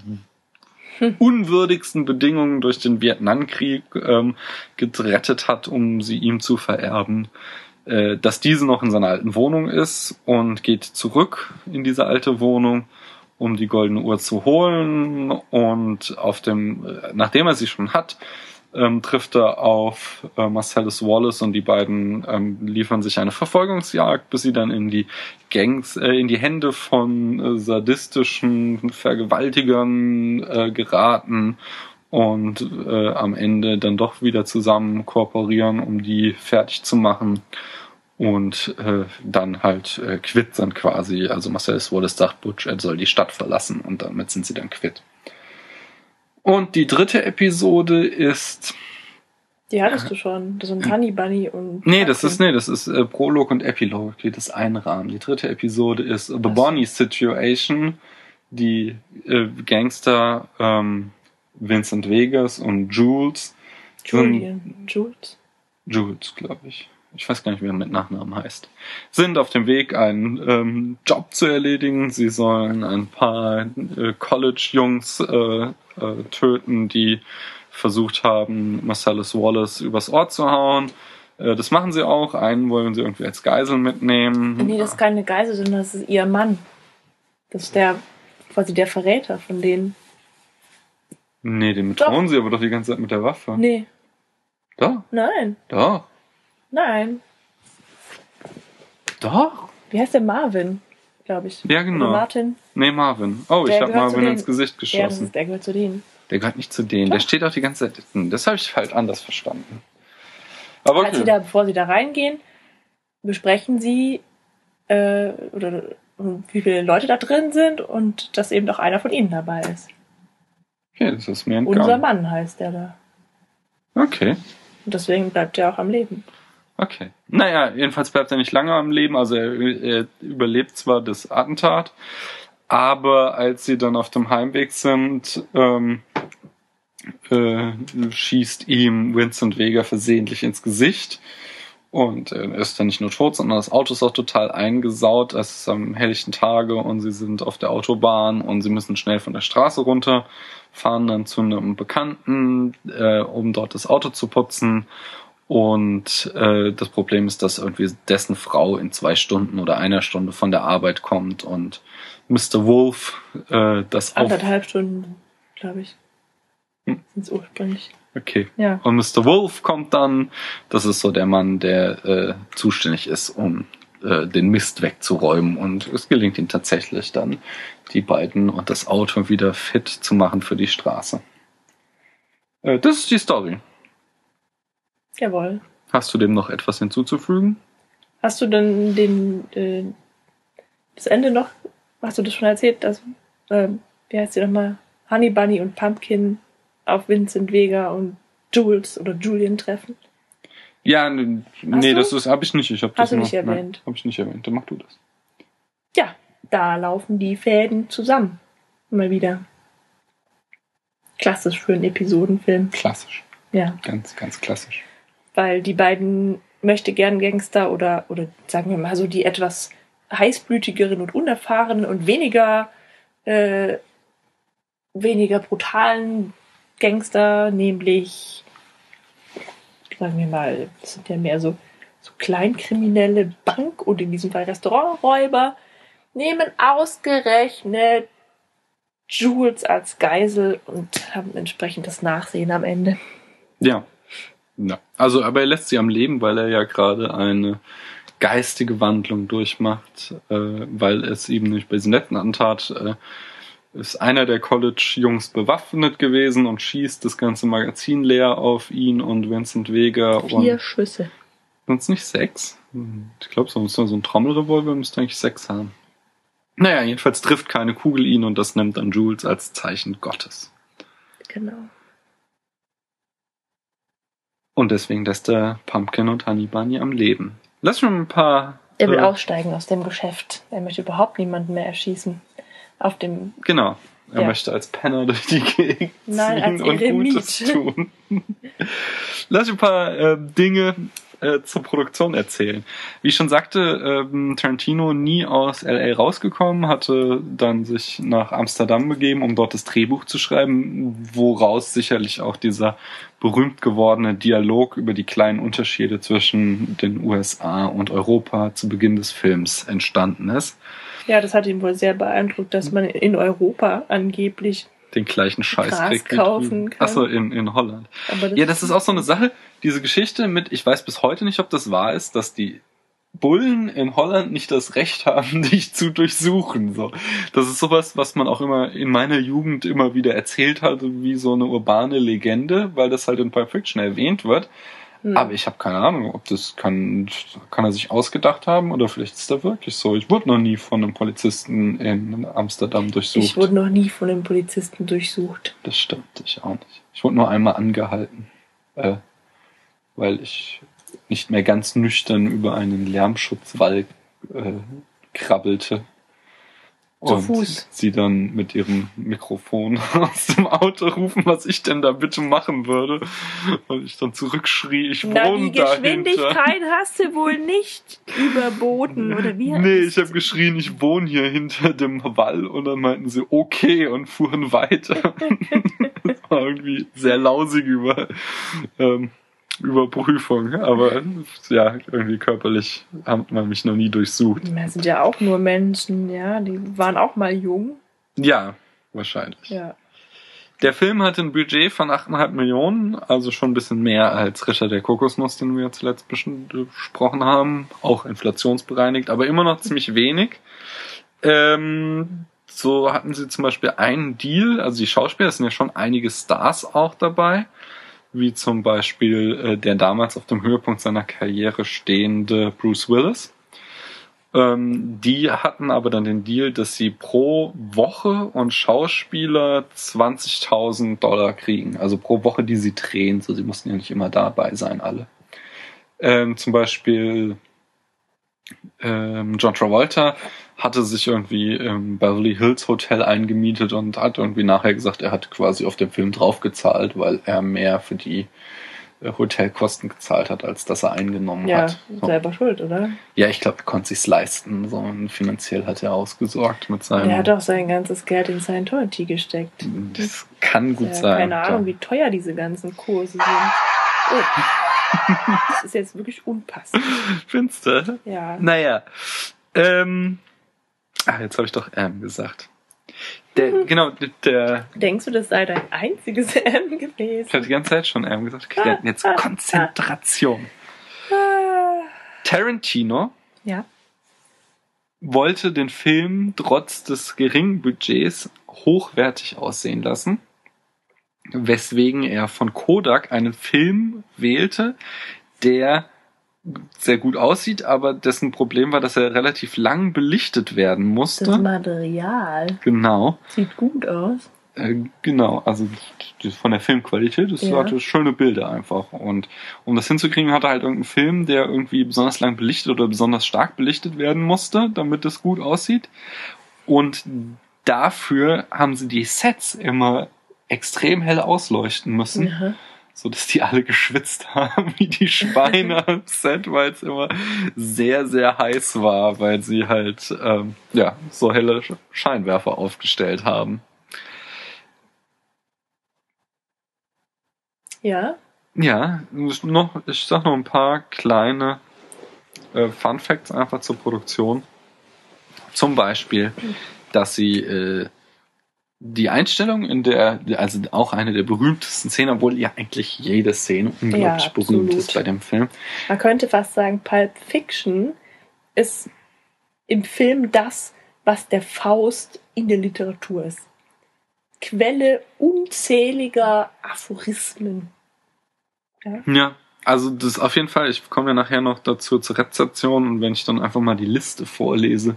Speaker 1: Unwürdigsten Bedingungen durch den Vietnamkrieg ähm, gerettet hat, um sie ihm zu vererben, äh, dass diese noch in seiner alten Wohnung ist und geht zurück in diese alte Wohnung um die goldene Uhr zu holen und auf dem, nachdem er sie schon hat, ähm, trifft er auf äh, Marcellus Wallace und die beiden ähm, liefern sich eine Verfolgungsjagd, bis sie dann in die Gangs, äh, in die Hände von äh, sadistischen Vergewaltigern äh, geraten und äh, am Ende dann doch wieder zusammen kooperieren, um die fertig zu machen und äh, dann halt äh, quitt sind quasi. Also Marcel Wallace sagt, Butch, er soll die Stadt verlassen und damit sind sie dann quitt. Und die dritte Episode ist.
Speaker 2: Die hattest du schon. Das sind Honey Bunny und.
Speaker 1: Nee, das ist, nee, das ist äh, Prolog und Epilog, die das einrahmen. Die dritte Episode ist The Bonnie Situation. Die äh, Gangster ähm, Vincent Vegas und Jules.
Speaker 2: Julian. Jules?
Speaker 1: Jules, glaube ich ich weiß gar nicht, wie er mit Nachnamen heißt, sind auf dem Weg, einen ähm, Job zu erledigen. Sie sollen ein paar äh, College-Jungs äh, äh, töten, die versucht haben, Marcellus Wallace übers Ohr zu hauen. Äh, das machen sie auch. Einen wollen sie irgendwie als Geisel mitnehmen.
Speaker 2: Nee, das ist keine Geisel, sondern das ist ihr Mann. Das ist der, quasi der Verräter von denen.
Speaker 1: Nee, den bedrohen sie aber doch die ganze Zeit mit der Waffe.
Speaker 2: Nee.
Speaker 1: Doch?
Speaker 2: Nein.
Speaker 1: Doch.
Speaker 2: Nein.
Speaker 1: Doch.
Speaker 2: Wie heißt der Marvin, glaube ich.
Speaker 1: Ja, genau.
Speaker 2: Oder Martin.
Speaker 1: Nee, Marvin. Oh,
Speaker 2: Der
Speaker 1: ich habe Marvin ins Gesicht
Speaker 2: Ja,
Speaker 1: geschossen.
Speaker 2: ist, der gehört zu denen.
Speaker 1: der gehört nicht zu denen. Der
Speaker 2: Doch.
Speaker 1: steht auch die ganze Zeit. Hm, Das habe ich halt anders verstanden. Aber
Speaker 2: Als sie
Speaker 1: okay.
Speaker 2: da, bevor sie da reingehen, besprechen sie, äh, oder wie viele Leute da drin sind und dass eben doch einer von ihnen dabei ist.
Speaker 1: okay, das ist mir
Speaker 2: Unser
Speaker 1: entgangen.
Speaker 2: Mann heißt der da.
Speaker 1: Okay.
Speaker 2: Und deswegen bleibt er auch am Leben.
Speaker 1: Okay. Naja, jedenfalls bleibt er nicht lange am Leben. Also er, er überlebt zwar das Attentat, aber als sie dann auf dem Heimweg sind, ähm, äh, schießt ihm Vincent Vega versehentlich ins Gesicht. Und äh, er ist dann nicht nur tot, sondern das Auto ist auch total eingesaut. Es ist am helllichten Tage und sie sind auf der Autobahn und sie müssen schnell von der Straße runter, fahren dann zu einem Bekannten, äh, um dort das Auto zu putzen. Und äh, das Problem ist, dass irgendwie dessen Frau in zwei Stunden oder einer Stunde von der Arbeit kommt und Mr. Wolf äh, das auf.
Speaker 2: Anderthalb Stunden, glaube ich.
Speaker 1: Hm.
Speaker 2: Sind es ursprünglich.
Speaker 1: Okay.
Speaker 2: Ja.
Speaker 1: Und Mr. Wolf kommt dann. Das ist so der Mann, der äh, zuständig ist, um äh, den Mist wegzuräumen. Und es gelingt ihm tatsächlich dann, die beiden und das Auto wieder fit zu machen für die Straße. Äh, das ist die Story.
Speaker 2: Jawohl.
Speaker 1: Hast du dem noch etwas hinzuzufügen?
Speaker 2: Hast du denn den, äh, das Ende noch, hast du das schon erzählt, dass, äh, wie heißt sie nochmal, Honey Bunny und Pumpkin auf Vincent Vega und Jules oder Julian treffen?
Speaker 1: Ja, nee,
Speaker 2: du?
Speaker 1: das ist habe ich nicht. Ich hab
Speaker 2: Hast
Speaker 1: das
Speaker 2: du
Speaker 1: nur-
Speaker 2: nicht erwähnt?
Speaker 1: Habe ich nicht erwähnt. Dann mach du das.
Speaker 2: Ja, da laufen die Fäden zusammen. Mal wieder. Klassisch für einen Episodenfilm.
Speaker 1: Klassisch.
Speaker 2: Ja.
Speaker 1: Ganz, ganz klassisch.
Speaker 2: Weil die beiden möchte gern Gangster oder, oder sagen wir mal so die etwas heißblütigeren und unerfahrenen und weniger, äh, weniger brutalen Gangster, nämlich, sagen wir mal, das sind ja mehr so, so Kleinkriminelle Bank- und in diesem Fall Restauranträuber, nehmen ausgerechnet Jules als Geisel und haben entsprechend das Nachsehen am Ende.
Speaker 1: Ja. Ja. Also, aber er lässt sie am Leben, weil er ja gerade eine geistige Wandlung durchmacht, äh, weil es eben nicht bei diesem netten Antat äh, ist einer der College-Jungs bewaffnet gewesen und schießt das ganze Magazin leer auf ihn und Vincent Vega.
Speaker 2: Vier
Speaker 1: und
Speaker 2: Schüsse.
Speaker 1: sind es nicht sechs? Ich glaube, so, so ein Trommelrevolver müsste eigentlich sechs haben. Naja, jedenfalls trifft keine Kugel ihn und das nimmt dann Jules als Zeichen Gottes.
Speaker 2: Genau.
Speaker 1: Und deswegen lässt er Pumpkin und Honey Bunny am Leben. Lass schon ein paar.
Speaker 2: Er will
Speaker 1: äh,
Speaker 2: aussteigen aus dem Geschäft. Er möchte überhaupt niemanden mehr erschießen. Auf dem.
Speaker 1: Genau. Er
Speaker 2: Ja.
Speaker 1: möchte als Penner durch die Gegend
Speaker 2: Nein,
Speaker 1: ziehen und. Gutes tun. Lass ein paar äh, Dinge äh, zur Produktion erzählen. Wie ich schon sagte, ähm, Tarantino nie aus LA rausgekommen, hatte dann sich nach Amsterdam begeben, um dort das Drehbuch zu schreiben, woraus sicherlich auch dieser berühmt gewordene Dialog über die kleinen Unterschiede zwischen den USA und Europa zu Beginn des Films entstanden ist.
Speaker 2: Ja, das hat ihn wohl sehr beeindruckt, dass man in Europa angeblich.
Speaker 1: Den gleichen Scheiß
Speaker 2: Gras
Speaker 1: kriegt.
Speaker 2: kaufen kann.
Speaker 1: Achso, in, in Holland.
Speaker 2: Aber
Speaker 1: Ja, das ist auch so eine Sache, diese Geschichte mit, ich weiß bis heute nicht, ob das wahr ist, dass die Bullen in Holland nicht das Recht haben, dich zu durchsuchen. So, das ist sowas, was man auch immer in meiner Jugend immer wieder erzählt hat, wie so eine urbane Legende, weil das halt in Pulp Fiction erwähnt wird.
Speaker 2: Hm.
Speaker 1: Aber ich habe keine Ahnung, ob das kann, kann er sich ausgedacht haben oder vielleicht ist da wirklich so. Ich wurde noch nie von einem Polizisten in Amsterdam durchsucht.
Speaker 2: ich wurde noch nie von den Polizisten durchsucht.
Speaker 1: Das stimmt, ich auch nicht. Ich wurde nur einmal angehalten, äh, weil ich nicht mehr ganz nüchtern über einen Lärmschutzwall äh, krabbelte.
Speaker 2: Zu
Speaker 1: und
Speaker 2: Fuß.
Speaker 1: sie dann mit ihrem Mikrofon aus dem Auto rufen, was ich denn da bitte machen würde. Und ich dann zurückschrie, ich
Speaker 2: Na,
Speaker 1: wohne
Speaker 2: die
Speaker 1: dahinter.
Speaker 2: Geschwindigkeit hast du wohl nicht überboten, oder wie?
Speaker 1: Nee, ich habe geschrien, ich wohne hier hinter dem Wall und dann meinten sie okay und fuhren weiter. das war irgendwie sehr lausig über ähm, Überprüfung, aber ja, irgendwie körperlich hat man mich noch nie durchsucht.
Speaker 2: Das sind ja auch nur Menschen, ja, die waren auch mal jung.
Speaker 1: Ja, wahrscheinlich.
Speaker 2: Ja.
Speaker 1: Der Film hatte ein Budget von 8,5 Millionen, also schon ein bisschen mehr als Ritter der Kokosnuss, den wir zuletzt besprochen haben. Auch inflationsbereinigt, aber immer noch ziemlich wenig. Ähm, so hatten sie zum Beispiel einen Deal, also die Schauspieler, es sind ja schon einige Stars auch dabei, wie zum Beispiel äh, der damals auf dem Höhepunkt seiner Karriere stehende Bruce Willis. Ähm, die hatten aber dann den Deal, dass sie pro Woche und Schauspieler 20.000 Dollar kriegen. Also pro Woche, die sie drehen. So, sie mussten ja nicht immer dabei sein, alle. Ähm, zum Beispiel ähm, John Travolta hatte sich irgendwie im Beverly Hills Hotel eingemietet und hat irgendwie nachher gesagt, er hat quasi auf den Film draufgezahlt, weil er mehr für die äh, Hotelkosten gezahlt hat, als dass er eingenommen
Speaker 2: Ja,
Speaker 1: hat. So.
Speaker 2: selber schuld, oder?
Speaker 1: Ja, ich glaube, er konnte sich's leisten. So und finanziell hat er ausgesorgt mit seinem.
Speaker 2: Er hat auch sein ganzes Geld in Scientology gesteckt.
Speaker 1: das kann gut
Speaker 2: ja,
Speaker 1: sein.
Speaker 2: Keine Ahnung, wie teuer diese ganzen Kurse sind. Oh. Das ist jetzt wirklich unpassend.
Speaker 1: Findest du?
Speaker 2: Ja.
Speaker 1: Naja. Ähm, ach, jetzt habe ich doch M gesagt. Der, genau, der,
Speaker 2: Denkst du, das sei dein einziges M
Speaker 1: ich
Speaker 2: gewesen?
Speaker 1: habe die ganze Zeit schon M gesagt. Okay, jetzt Konzentration.
Speaker 2: Ah.
Speaker 1: Tarantino
Speaker 2: Ja.
Speaker 1: wollte den Film trotz des geringen Budgets hochwertig aussehen lassen, weswegen er von Kodak einen Film wählte, der sehr gut aussieht, aber dessen Problem war, dass er relativ lang belichtet werden
Speaker 2: Das
Speaker 1: musste.
Speaker 2: Material
Speaker 1: Genau,
Speaker 2: sieht gut aus.
Speaker 1: äh, genau, also von der Filmqualität, das
Speaker 2: Ja.
Speaker 1: hatte schöne Bilder einfach. Und um das hinzukriegen, hat er halt irgendeinen Film, der irgendwie besonders lang belichtet oder besonders stark belichtet werden musste, damit es gut aussieht. Und dafür haben sie die Sets immer extrem hell ausleuchten müssen,
Speaker 2: Ja.
Speaker 1: So dass die alle geschwitzt haben wie die Schweine am Set, weil es immer sehr, sehr heiß war, weil sie halt ähm, ja so helle Sch- Scheinwerfer aufgestellt haben.
Speaker 2: Ja.
Speaker 1: Ja, noch, ich sag noch ein paar kleine äh, Fun Facts einfach zur Produktion. Zum Beispiel, dass sie äh, die Einstellung in der, also auch eine der berühmtesten Szenen, obwohl ja eigentlich jede Szene unglaublich
Speaker 2: Ja,
Speaker 1: berühmt ist bei dem Film.
Speaker 2: Man könnte fast sagen, Pulp Fiction ist im Film das, was der Faust in der Literatur ist. Quelle unzähliger Aphorismen.
Speaker 1: Ja, also das auf jeden Fall, ich komme ja nachher noch dazu zur Rezeption und wenn ich dann einfach mal die Liste vorlese,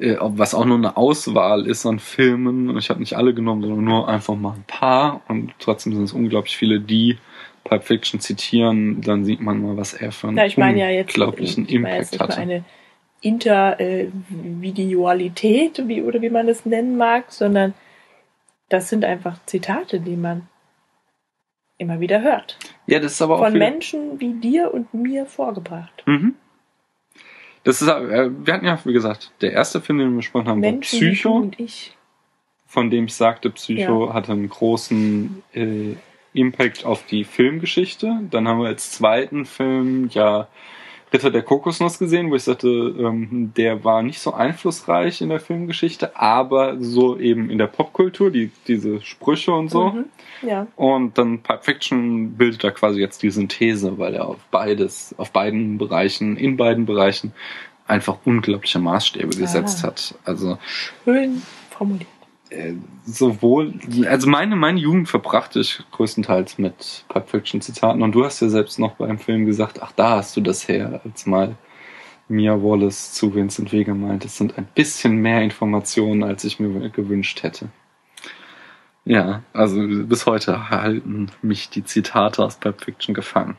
Speaker 1: was auch nur eine Auswahl ist an Filmen, und ich habe nicht alle genommen, sondern nur einfach mal ein paar und trotzdem sind es unglaublich viele, die Pulp Fiction zitieren, dann sieht man mal, was er für einen
Speaker 2: Ja, ich meine ja jetzt,
Speaker 1: unglaublichen
Speaker 2: ich meine
Speaker 1: Impact hatte.
Speaker 2: eine Intervidualität, wie, oder wie man das nennen mag, sondern das sind einfach Zitate, die man immer wieder hört.
Speaker 1: Ja, das ist aber auch
Speaker 2: Von Menschen wie dir und mir vorgebracht.
Speaker 1: Mhm. Das ist, äh, wir hatten ja, wie gesagt, der erste Film, den wir besprochen haben, war
Speaker 2: Menschen
Speaker 1: Psycho. von dem ich sagte, Psycho hatte einen großen äh, Impact auf die Filmgeschichte. Dann haben wir als zweiten Film ja Ritter der Kokosnuss gesehen, wo ich sagte, ähm, der war nicht so einflussreich in der Filmgeschichte, aber so eben in der Popkultur, die, diese Sprüche und so.
Speaker 2: Mhm. Ja.
Speaker 1: Und dann Pulp Fiction bildet da quasi jetzt die Synthese, weil er auf beides, auf beiden Bereichen, in beiden Bereichen einfach unglaubliche Maßstäbe gesetzt
Speaker 2: Ah.
Speaker 1: hat. Also
Speaker 2: Schön formuliert.
Speaker 1: Äh, sowohl, also meine, meine Jugend verbrachte ich größtenteils mit Pulp Fiction Zitaten und du hast ja selbst noch beim Film gesagt, ach, da hast du das her, als mal Mia Wallace zu Vincent Vega meint, es sind ein bisschen mehr Informationen, als ich mir gewünscht hätte. Ja, also bis heute halten mich die Zitate aus Pulp Fiction gefangen.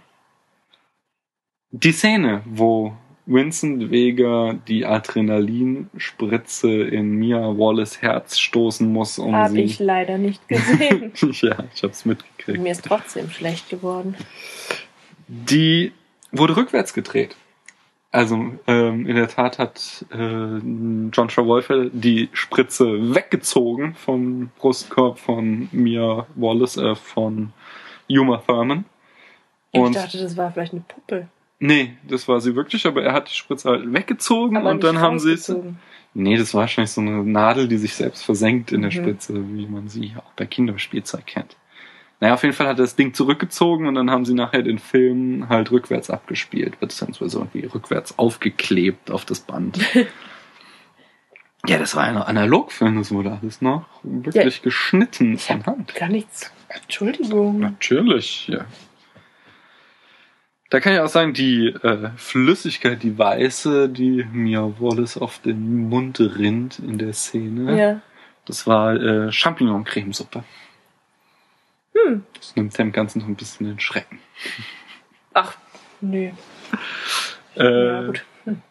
Speaker 1: Die Szene, wo Vincent Vega die Adrenalinspritze in Mia Wallace Herz stoßen muss, um
Speaker 2: Habe
Speaker 1: sie.
Speaker 2: ich leider nicht gesehen.
Speaker 1: ja, ich hab's mitgekriegt.
Speaker 2: Mir ist trotzdem schlecht geworden.
Speaker 1: Die wurde rückwärts gedreht. Also ähm, in der Tat hat äh, John Travolta die Spritze weggezogen vom Brustkorb von Mia Wallace, äh, von Uma Thurman.
Speaker 2: Ich
Speaker 1: Und
Speaker 2: dachte, das war vielleicht eine Puppe.
Speaker 1: Nee, das war sie wirklich, aber er hat die Spritze halt weggezogen
Speaker 2: Aber
Speaker 1: und dann haben sie es. Nee, das war wahrscheinlich so eine Nadel, die sich selbst versenkt in der
Speaker 2: Mhm.
Speaker 1: Spitze, wie man sie auch bei Kinderspielzeug kennt. Naja, auf jeden Fall hat er das Ding zurückgezogen und dann haben sie nachher den Film halt rückwärts abgespielt, beziehungsweise irgendwie rückwärts aufgeklebt auf das Band. ja, das war ein Analogfilm, das wurde alles noch wirklich geschnitten
Speaker 2: Ich hab
Speaker 1: von Hand.
Speaker 2: gar nichts. Entschuldigung.
Speaker 1: Natürlich, ja. Da kann ich auch sagen, die äh, Flüssigkeit, die weiße, die Mia Wallace auf den Mund rinnt in der Szene,
Speaker 2: Ja.
Speaker 1: das war äh, Champignon-Cremesuppe.
Speaker 2: Hm.
Speaker 1: Das nimmt dem Ganzen noch ein bisschen den Schrecken.
Speaker 2: Ach, nö.
Speaker 1: Äh,
Speaker 2: Ja, gut. Hm.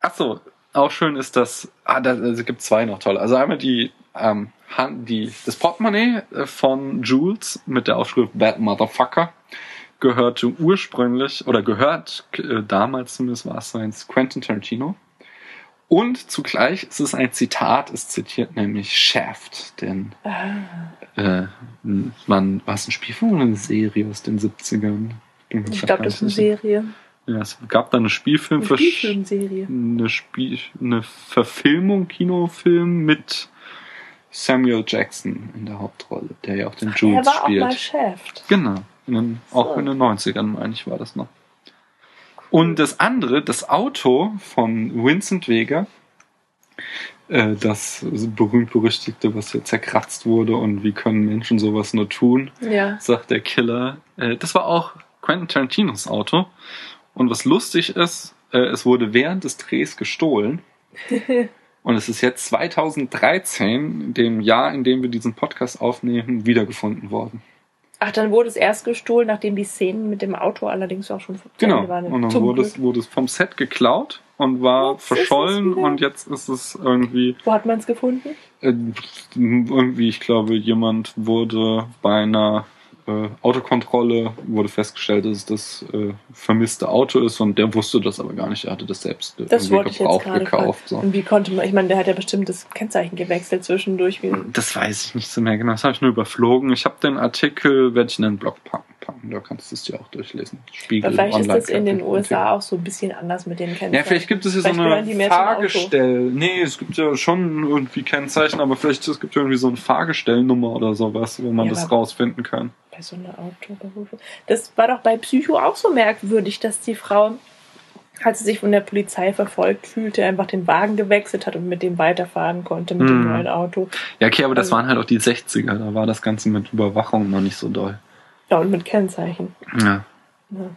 Speaker 1: Ach so, auch schön ist das, ah, da also gibt zwei noch tolle. Also einmal die, ähm, Hand, die, das Portemonnaie äh, von Jules mit der Aufschrift Bad Motherfucker gehörte ursprünglich, oder gehört äh, damals zumindest war es so eins Quentin Tarantino. Und zugleich ist es ein Zitat, es zitiert nämlich Shaft, den
Speaker 2: Ah,
Speaker 1: äh, man, war es ein Spielfilm oder eine Serie aus den 70ern? Bin mir
Speaker 2: ich glaube, das ist eine. Serie.
Speaker 1: Ja, es gab da eine Spielfilm
Speaker 2: Eine Spielfilmserie.
Speaker 1: eine, Spiel, eine Verfilmung, Kinofilm mit Samuel Jackson in der Hauptrolle, der ja auch den
Speaker 2: Er
Speaker 1: Jules
Speaker 2: war auch mal
Speaker 1: spielt.
Speaker 2: Shaft.
Speaker 1: Genau. In den, Auch
Speaker 2: So.
Speaker 1: in den 90ern, meine ich, war das noch. Und das andere, das Auto von Vincent Vega, äh, das berühmt-berüchtigte, was ja zerkratzt wurde und wie können Menschen sowas nur tun,
Speaker 2: Ja.
Speaker 1: sagt der Killer. Äh, das war auch Quentin Tarantinos Auto. Und was lustig ist, äh, es wurde während des Drehs gestohlen. Und es ist jetzt 2013, dem Jahr, in dem wir diesen Podcast aufnehmen, wiedergefunden worden.
Speaker 2: Ach, dann wurde es erst gestohlen, nachdem die Szenen mit dem Auto allerdings auch schon
Speaker 1: Genau.
Speaker 2: Waren.
Speaker 1: Und dann wurde es, wurde es vom Set geklaut und war
Speaker 2: es
Speaker 1: verschollen und jetzt ist es irgendwie
Speaker 2: Wo hat man es gefunden?
Speaker 1: äh, irgendwie, ich glaube, jemand wurde bei einer äh, Autokontrolle wurde festgestellt, dass es das äh, vermisste Auto ist und der wusste das aber gar nicht. Er hatte das selbst
Speaker 2: Das wollte ich jetzt
Speaker 1: gebraucht gekauft. So.
Speaker 2: Und wie konnte man, ich meine, der hat ja bestimmt das Kennzeichen gewechselt zwischendurch.
Speaker 1: Das weiß ich nicht so mehr genau. Das habe ich nur überflogen. Ich habe den Artikel, werde ich in den Blog packen. Packen. Da kannst du es dir auch durchlesen. Spiegel
Speaker 2: aber vielleicht ist
Speaker 1: Online
Speaker 2: das in den. USA auch so ein bisschen anders mit den Kennzeichen.
Speaker 1: Ja, vielleicht gibt es hier so
Speaker 2: Vielleicht
Speaker 1: eine. Fahrgestell. Nee, es gibt ja schon irgendwie Kennzeichen, aber vielleicht es gibt ja irgendwie so eine Fahrgestellnummer oder sowas, wo man
Speaker 2: Ja,
Speaker 1: das rausfinden kann.
Speaker 2: Bei so einer Autoberufe. Das war doch bei Psycho auch so merkwürdig, dass die Frau, als sie sich von der Polizei verfolgt fühlte, einfach den Wagen gewechselt hat und mit dem weiterfahren konnte, mit dem
Speaker 1: Hm.
Speaker 2: neuen Auto.
Speaker 1: Ja, okay, aber das
Speaker 2: Also-
Speaker 1: waren halt auch die 60er. Da war das Ganze mit Überwachung noch nicht so doll.
Speaker 2: Ja, und mit Kennzeichen.
Speaker 1: Ja.
Speaker 2: Ja.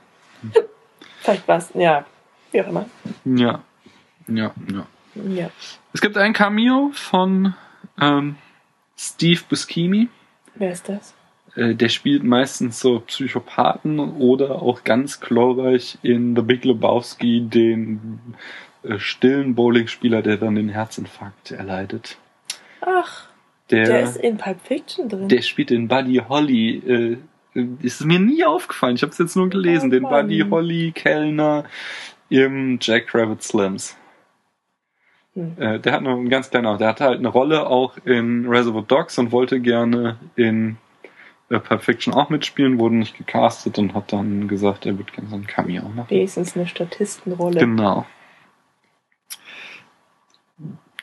Speaker 2: Vielleicht war es, ja, wie auch immer.
Speaker 1: Ja. Ja, ja.
Speaker 2: Ja.
Speaker 1: Es gibt ein Cameo von ähm, Steve Buscemi.
Speaker 2: Wer ist das?
Speaker 1: Äh, der spielt meistens so Psychopathen oder auch ganz glorreich in The Big Lebowski den äh, stillen Bowlingspieler, der dann den Herzinfarkt erleidet.
Speaker 2: Ach,
Speaker 1: Der,
Speaker 2: der ist in Pulp Fiction drin.
Speaker 1: der spielt den Buddy Holly. Äh, ist mir nie aufgefallen. Ich habe es jetzt nur gelesen.
Speaker 2: Oh
Speaker 1: den. Buddy Holly Kellner im Jack Rabbit Slims.
Speaker 2: Hm.
Speaker 1: Äh, der hat noch ein ganz kleiner, der hatte halt eine Rolle auch in Reservoir Dogs und wollte gerne in äh, Pulp Fiction auch mitspielen, wurde nicht gecastet und hat dann gesagt, er würde gerne so ein Cameo machen.
Speaker 2: Wenigstens eine Statistenrolle.
Speaker 1: Genau.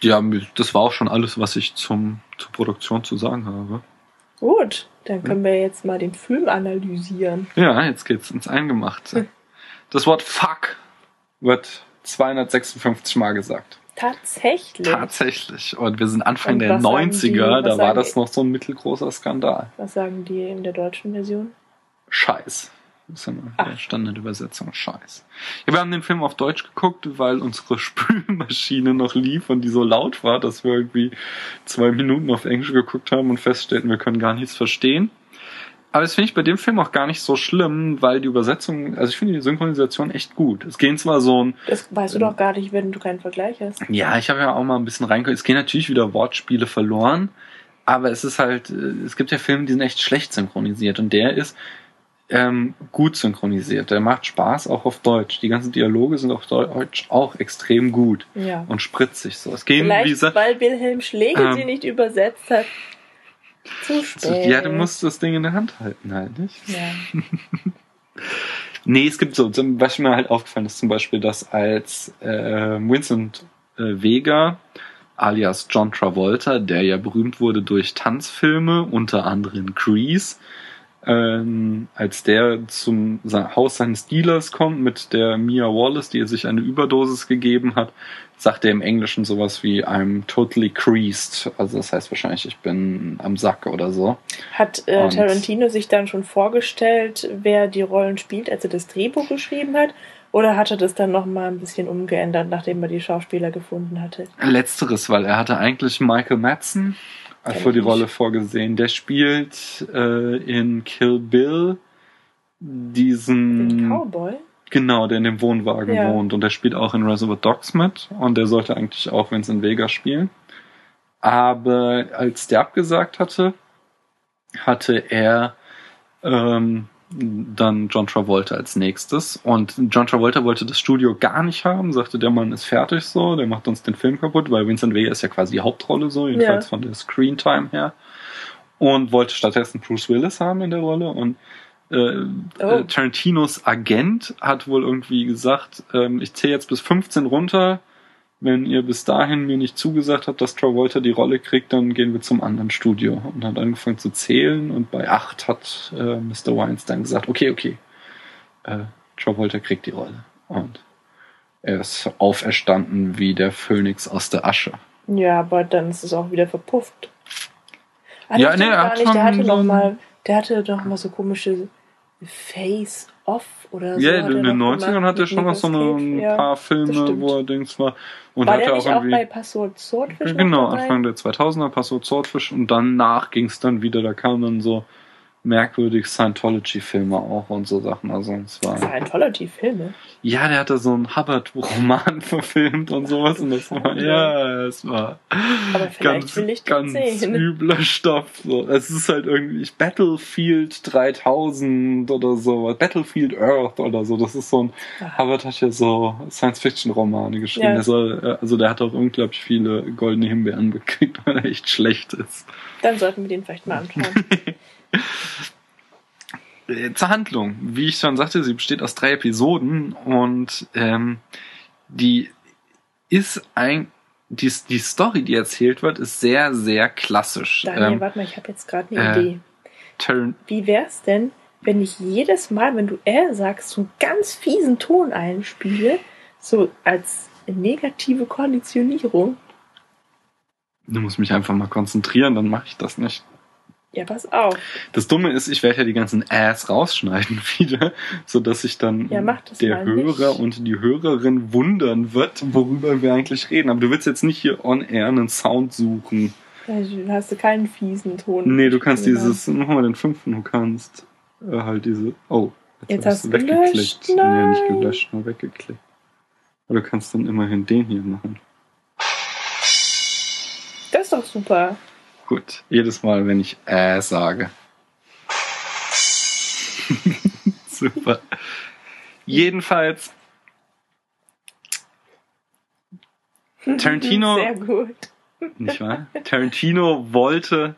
Speaker 1: Ja, das war auch schon alles, was ich zum, zur Produktion zu sagen habe.
Speaker 2: Gut, dann können wir jetzt mal den Film analysieren.
Speaker 1: Ja, jetzt geht's ins Eingemachte. Das Wort Fuck wird 256 Mal gesagt.
Speaker 2: Tatsächlich.
Speaker 1: Tatsächlich. Und wir sind Anfang der
Speaker 2: was sagen
Speaker 1: 90er,
Speaker 2: die-
Speaker 1: da war das noch so ein mittelgroßer Skandal.
Speaker 2: Was sagen die in der deutschen Version?
Speaker 1: Scheiß. Das ist ja eine
Speaker 2: Ach.
Speaker 1: Standardübersetzung. Scheiß. Ja, wir haben den Film auf Deutsch geguckt, weil unsere Spülmaschine noch lief und die so laut war, dass wir irgendwie zwei Minuten auf Englisch geguckt haben und feststellten, wir können gar nichts verstehen. Aber das finde ich bei dem Film auch gar nicht so schlimm, weil die Übersetzung, also ich finde die Synchronisation echt gut. Es gehen zwar so ein,
Speaker 2: Das weißt du doch gar nicht, wenn du keinen Vergleich hast.
Speaker 1: ja, ich habe ja auch mal ein bisschen reingeguckt. Es gehen natürlich wieder Wortspiele verloren, aber es ist halt, äh, es gibt ja Filme, die sind echt schlecht synchronisiert und der ist ähm, gut synchronisiert. Der macht Spaß auch auf Deutsch. Die ganzen Dialoge sind auf Deutsch auch extrem gut
Speaker 2: Ja.
Speaker 1: und spritzig so. Es gehen
Speaker 2: Vielleicht,
Speaker 1: diese,
Speaker 2: weil Wilhelm Schlegel
Speaker 1: Ähm,
Speaker 2: sie nicht übersetzt hat. Zu spät.
Speaker 1: ja, du musst das Ding in der Hand halten halt, nicht?
Speaker 2: Ja.
Speaker 1: Nee, es gibt so, zum- was mir halt aufgefallen ist, zum Beispiel, dass als äh, Vincent äh, Vega alias John Travolta, der ja berühmt wurde durch Tanzfilme, unter anderem Grease, ähm, als der zum Haus seines Dealers kommt mit der Mia Wallace, die er sich eine Überdosis gegeben hat, sagt er im Englischen sowas wie I'm totally creased. Also das heißt wahrscheinlich, ich bin am Sack oder so.
Speaker 2: Hat äh, Tarantino sich dann schon vorgestellt, wer die Rollen spielt, als er das Drehbuch geschrieben hat? Oder hat er das dann nochmal ein bisschen umgeändert, nachdem er die Schauspieler gefunden hatte?
Speaker 1: Letzteres, weil er hatte eigentlich Michael Madsen für die Rolle vorgesehen. Der spielt äh, in Kill Bill diesen
Speaker 2: Den Cowboy?
Speaker 1: genau, der in dem Wohnwagen
Speaker 2: Ja.
Speaker 1: wohnt und der spielt auch in Reservoir Dogs mit und der sollte eigentlich auch Vincent Vega spielen. Aber als der abgesagt hatte, hatte er ähm, dann John Travolta als nächstes. Und John Travolta wollte das Studio gar nicht haben, sagte, der Mann ist fertig so, der macht uns den Film kaputt, weil Vincent Vega ist ja quasi die Hauptrolle so, jedenfalls
Speaker 2: Ja.
Speaker 1: von der Screentime her. Und wollte stattdessen Bruce Willis haben in der Rolle und äh,
Speaker 2: Oh.
Speaker 1: äh, Tarantinos Agent hat wohl irgendwie gesagt, ähm, ich zähle jetzt bis 15 runter. Wenn ihr bis dahin mir nicht zugesagt habt, dass Travolta die Rolle kriegt, dann gehen wir zum anderen Studio. Und hat angefangen zu zählen und bei 8 hat äh, Mr. Weinstein gesagt, okay, okay, äh, Travolta kriegt die Rolle. Und er ist auferstanden wie der Phönix aus der Asche.
Speaker 2: Ja, aber dann ist es auch wieder verpufft. Ah,
Speaker 1: Ja, nee, er hat
Speaker 2: nicht. Der
Speaker 1: schon
Speaker 2: hatte
Speaker 1: ein-
Speaker 2: mal, der hatte doch mal so komische Face-Off oder so.
Speaker 1: Ja,
Speaker 2: er
Speaker 1: in den
Speaker 2: doch
Speaker 1: 90ern
Speaker 2: gemacht
Speaker 1: hat er schon noch so ein
Speaker 2: ja.
Speaker 1: paar Filme, wo er Dings war. Und
Speaker 2: War
Speaker 1: hat er auch
Speaker 2: nicht auch
Speaker 1: irgendwie.
Speaker 2: bei Passwort Swordfish?
Speaker 1: Genau? Anfang der 2000er Passwort Swordfish und danach ging es dann wieder, da kam dann so merkwürdige Scientology-Filme auch und so Sachen. Also es war.
Speaker 2: Scientology-Filme.
Speaker 1: Ja, der hatte so einen Hubbard-Roman verfilmt und sowas und das war, ja, es war
Speaker 2: Aber vielleicht
Speaker 1: ganz,
Speaker 2: will ich den
Speaker 1: ganz
Speaker 2: sehen.
Speaker 1: übler Stoff. So. Es ist halt irgendwie Battlefield 3000 oder so, Battlefield Earth oder so. Das ist so ein,
Speaker 2: Ah.
Speaker 1: Hubbard hat ja so Science-Fiction-Romane geschrieben.
Speaker 2: Ja.
Speaker 1: Soll, also der hat auch unglaublich viele goldene Himbeeren gekriegt, weil er echt schlecht ist.
Speaker 2: Dann sollten wir den vielleicht mal anschauen.
Speaker 1: Äh, Zur Handlung. Wie ich schon sagte, sie besteht aus drei Episoden und ähm, die ist ein die, die Story, die erzählt wird, ist sehr, sehr klassisch.
Speaker 2: Daniel,
Speaker 1: Ähm,
Speaker 2: warte mal, ich habe jetzt gerade eine
Speaker 1: äh,
Speaker 2: Idee.
Speaker 1: Turn,
Speaker 2: Wie wär's denn, wenn ich jedes Mal, wenn du R sagst, so einen ganz fiesen Ton einspiele, so als negative Konditionierung?
Speaker 1: du musst mich einfach mal konzentrieren, dann mache ich das nicht.
Speaker 2: Ja, pass auf.
Speaker 1: Das Dumme ist, ich werde ja die ganzen Ass rausschneiden wieder, so dass sich dann
Speaker 2: Ja,
Speaker 1: der Hörer
Speaker 2: nicht.
Speaker 1: und die Hörerin wundern wird, worüber wir eigentlich reden. Aber du willst jetzt nicht hier on air einen Sound suchen.
Speaker 2: Du hast keinen fiesen Ton.
Speaker 1: Nee, du kannst
Speaker 2: Genau.
Speaker 1: dieses, mach mal den fünften, du kannst äh, halt diese, oh,
Speaker 2: Jetzt
Speaker 1: hab
Speaker 2: hast du gelöscht,
Speaker 1: Nee, nicht
Speaker 2: nein.
Speaker 1: gelöscht, nur weggeklickt. Aber du kannst dann immerhin den hier machen.
Speaker 2: Das ist doch super.
Speaker 1: Gut, jedes Mal, wenn ich äh sage. Super. Jedenfalls, Tarantino-
Speaker 2: Sehr gut.
Speaker 1: nicht wahr? Tarantino wollte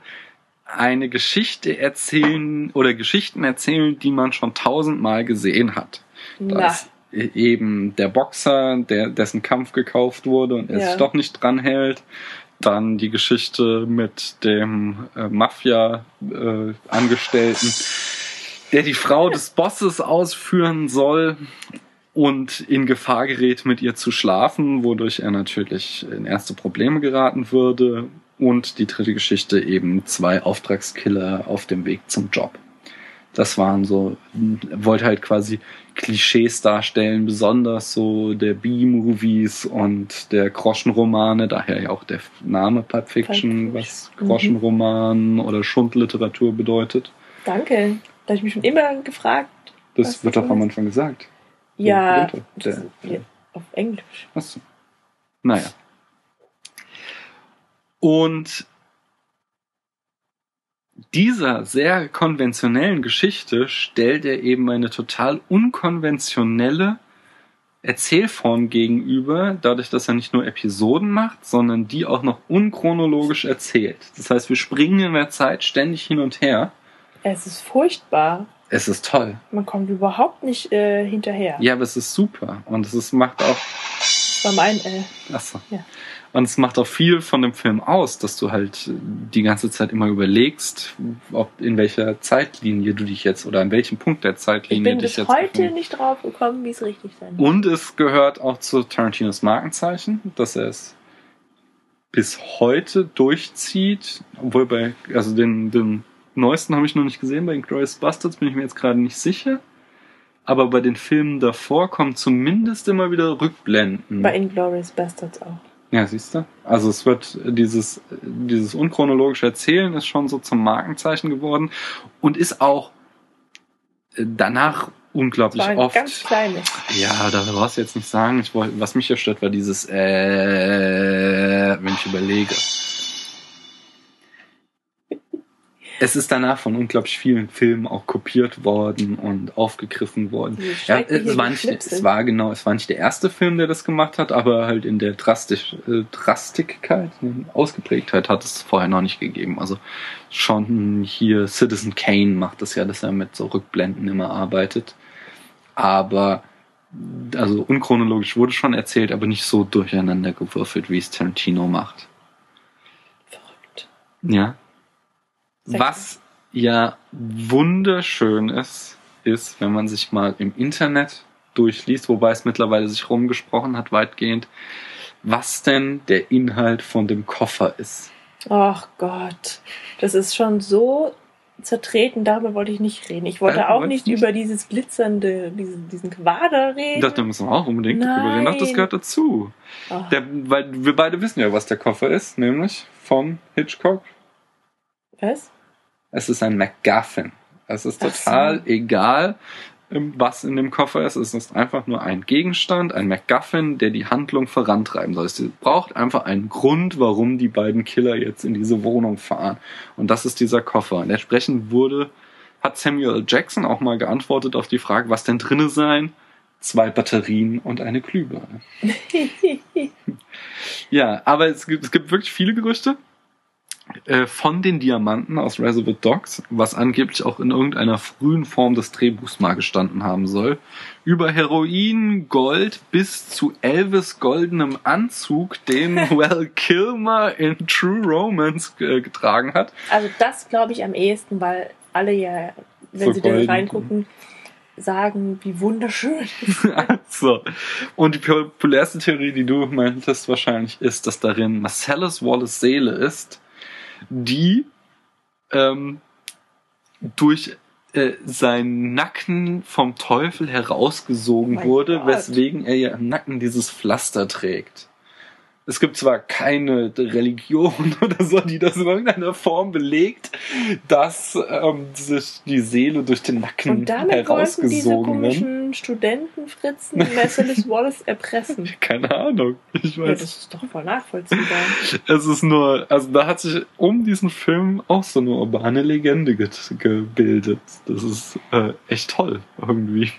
Speaker 1: eine Geschichte erzählen oder Geschichten erzählen, die man schon tausendmal gesehen hat. Da
Speaker 2: Na,
Speaker 1: ist eben der Boxer, der, dessen Kampf gekauft wurde und er
Speaker 2: Ja.
Speaker 1: sich doch nicht dran hält. Dann die Geschichte mit dem äh, Mafia-Angestellten, der die Frau des Bosses ausführen soll und in Gefahr gerät, mit ihr zu schlafen, wodurch er natürlich in erste Probleme geraten würde. Und die dritte Geschichte eben zwei Auftragskiller auf dem Weg zum Job. Das waren so, wollte halt quasi Klischees darstellen, besonders so der B-Movies und der Groschenromane, daher ja auch der Name Pulp Fiction, was
Speaker 2: Fiction.
Speaker 1: Groschenroman oder Schundliteratur bedeutet.
Speaker 2: danke. Da habe ich mich schon immer gefragt.
Speaker 1: Das wird doch am Anfang gesagt.
Speaker 2: Ja,
Speaker 1: der-
Speaker 2: ja auf Englisch.
Speaker 1: Achso. Naja. Und dieser sehr konventionellen Geschichte stellt er eben eine total unkonventionelle Erzählform gegenüber, dadurch, dass er nicht nur Episoden macht, sondern die auch noch unchronologisch erzählt. Das heißt, wir springen in der Zeit ständig hin und her.
Speaker 2: Es ist furchtbar.
Speaker 1: Es ist toll.
Speaker 2: Man kommt überhaupt nicht äh, hinterher.
Speaker 1: Ja, aber es ist super. Und es ist, macht auch
Speaker 2: Das war mein, äh,
Speaker 1: Achso.
Speaker 2: Ja.
Speaker 1: Und es macht auch viel von dem Film aus, dass du halt die ganze Zeit immer überlegst, ob in welcher Zeitlinie du dich jetzt oder an welchem Punkt der
Speaker 2: ich
Speaker 1: Zeitlinie
Speaker 2: bin
Speaker 1: dich
Speaker 2: bis
Speaker 1: jetzt
Speaker 2: heute
Speaker 1: befindest.
Speaker 2: nicht drauf gekommen, wie es richtig sein muss.
Speaker 1: Und es gehört auch zu Tarantinos Markenzeichen, dass er es bis heute durchzieht, obwohl bei, also den, den neuesten habe ich noch nicht gesehen, bei Inglourious Bastards bin ich mir jetzt gerade nicht sicher. Aber bei den Filmen davor kommen zumindest immer wieder Rückblenden.
Speaker 2: Bei Inglourious Bastards auch.
Speaker 1: Ja, siehst du? Also es wird dieses, dieses unchronologische Erzählen ist schon so zum Markenzeichen geworden und ist auch äh, danach unglaublich oft.
Speaker 2: ganz kleines.
Speaker 1: Ja, da brauchst du jetzt nicht sagen. Ich wollte, was mich ja stört, war dieses äh, wenn ich überlege. Es ist danach von unglaublich vielen Filmen auch kopiert worden und aufgegriffen worden. Ja, es war, nicht, es war genau, es war nicht der erste Film, der das gemacht hat, aber halt in der Drastisch, äh, Drastigkeit, ne, Ausgeprägtheit hat es vorher noch nicht gegeben. Also schon hier Citizen Kane macht das ja, dass er mit so Rückblenden immer arbeitet. Aber also unchronologisch wurde schon erzählt, aber nicht so durcheinander gewürfelt, wie es Tarantino macht.
Speaker 2: Verrückt.
Speaker 1: Ja. Was ja wunderschön ist, ist, wenn man sich mal im Internet durchliest, wobei es mittlerweile sich rumgesprochen hat, weitgehend, was denn der Inhalt von dem Koffer ist.
Speaker 2: Ach Gott. Das ist schon so zertreten, darüber wollte ich nicht reden. Ich wollte
Speaker 1: Ja,
Speaker 2: auch nicht
Speaker 1: nicht?
Speaker 2: über dieses glitzernde, diesen, diesen Quader
Speaker 1: Ich
Speaker 2: reden.
Speaker 1: dachte, da müssen wir auch unbedingt drüber reden. Doch, das
Speaker 2: Nein.
Speaker 1: gehört dazu.
Speaker 2: Ach,
Speaker 1: Der, weil wir beide wissen ja, was der Koffer ist, nämlich von Hitchcock.
Speaker 2: Was?
Speaker 1: Es ist ein MacGuffin. Es ist total
Speaker 2: so.
Speaker 1: egal, was in dem Koffer ist. Es ist einfach nur ein Gegenstand, ein MacGuffin, der die Handlung vorantreiben soll. Es braucht einfach einen Grund, warum die beiden Killer jetzt in diese Wohnung fahren. Und das ist dieser Koffer. Und entsprechend wurde, hat Samuel. Jackson auch mal geantwortet auf die Frage, was denn drinne sein? Zwei Batterien und eine Glühbirne. Ja, aber es gibt, es gibt wirklich viele Gerüchte äh, von den Diamanten aus Reservoir Dogs, was angeblich auch in irgendeiner frühen Form des Drehbuchs mal gestanden haben soll, über Heroin, Gold bis zu Elvis goldenem Anzug, den Val Kilmer in True Romance äh, getragen hat.
Speaker 2: Also das glaube ich am ehesten, weil alle ja, wenn sie da reingucken, sagen, wie wunderschön.
Speaker 1: so. Und die populärste Theorie, die du meintest wahrscheinlich, ist, dass darin Marcellus Wallace Seele ist, die ähm, durch äh, seinen Nacken vom Teufel herausgesogen
Speaker 2: Mein
Speaker 1: wurde,
Speaker 2: Gott.
Speaker 1: weswegen er ja im Nacken dieses Pflaster trägt. Es gibt zwar keine Religion oder so, die das in irgendeiner Form belegt, dass ähm, sich die Seele durch den Nacken herausgesogen wird.
Speaker 2: Komischen Studentenfritzen Marcellus Wallace erpressen.
Speaker 1: Keine Ahnung. Ich
Speaker 2: Ja,
Speaker 1: weiß.
Speaker 2: das ist doch voll nachvollziehbar.
Speaker 1: es ist nur, also da hat sich um diesen Film auch so eine urbane Legende ge gebildet. Das ist äh, echt toll irgendwie.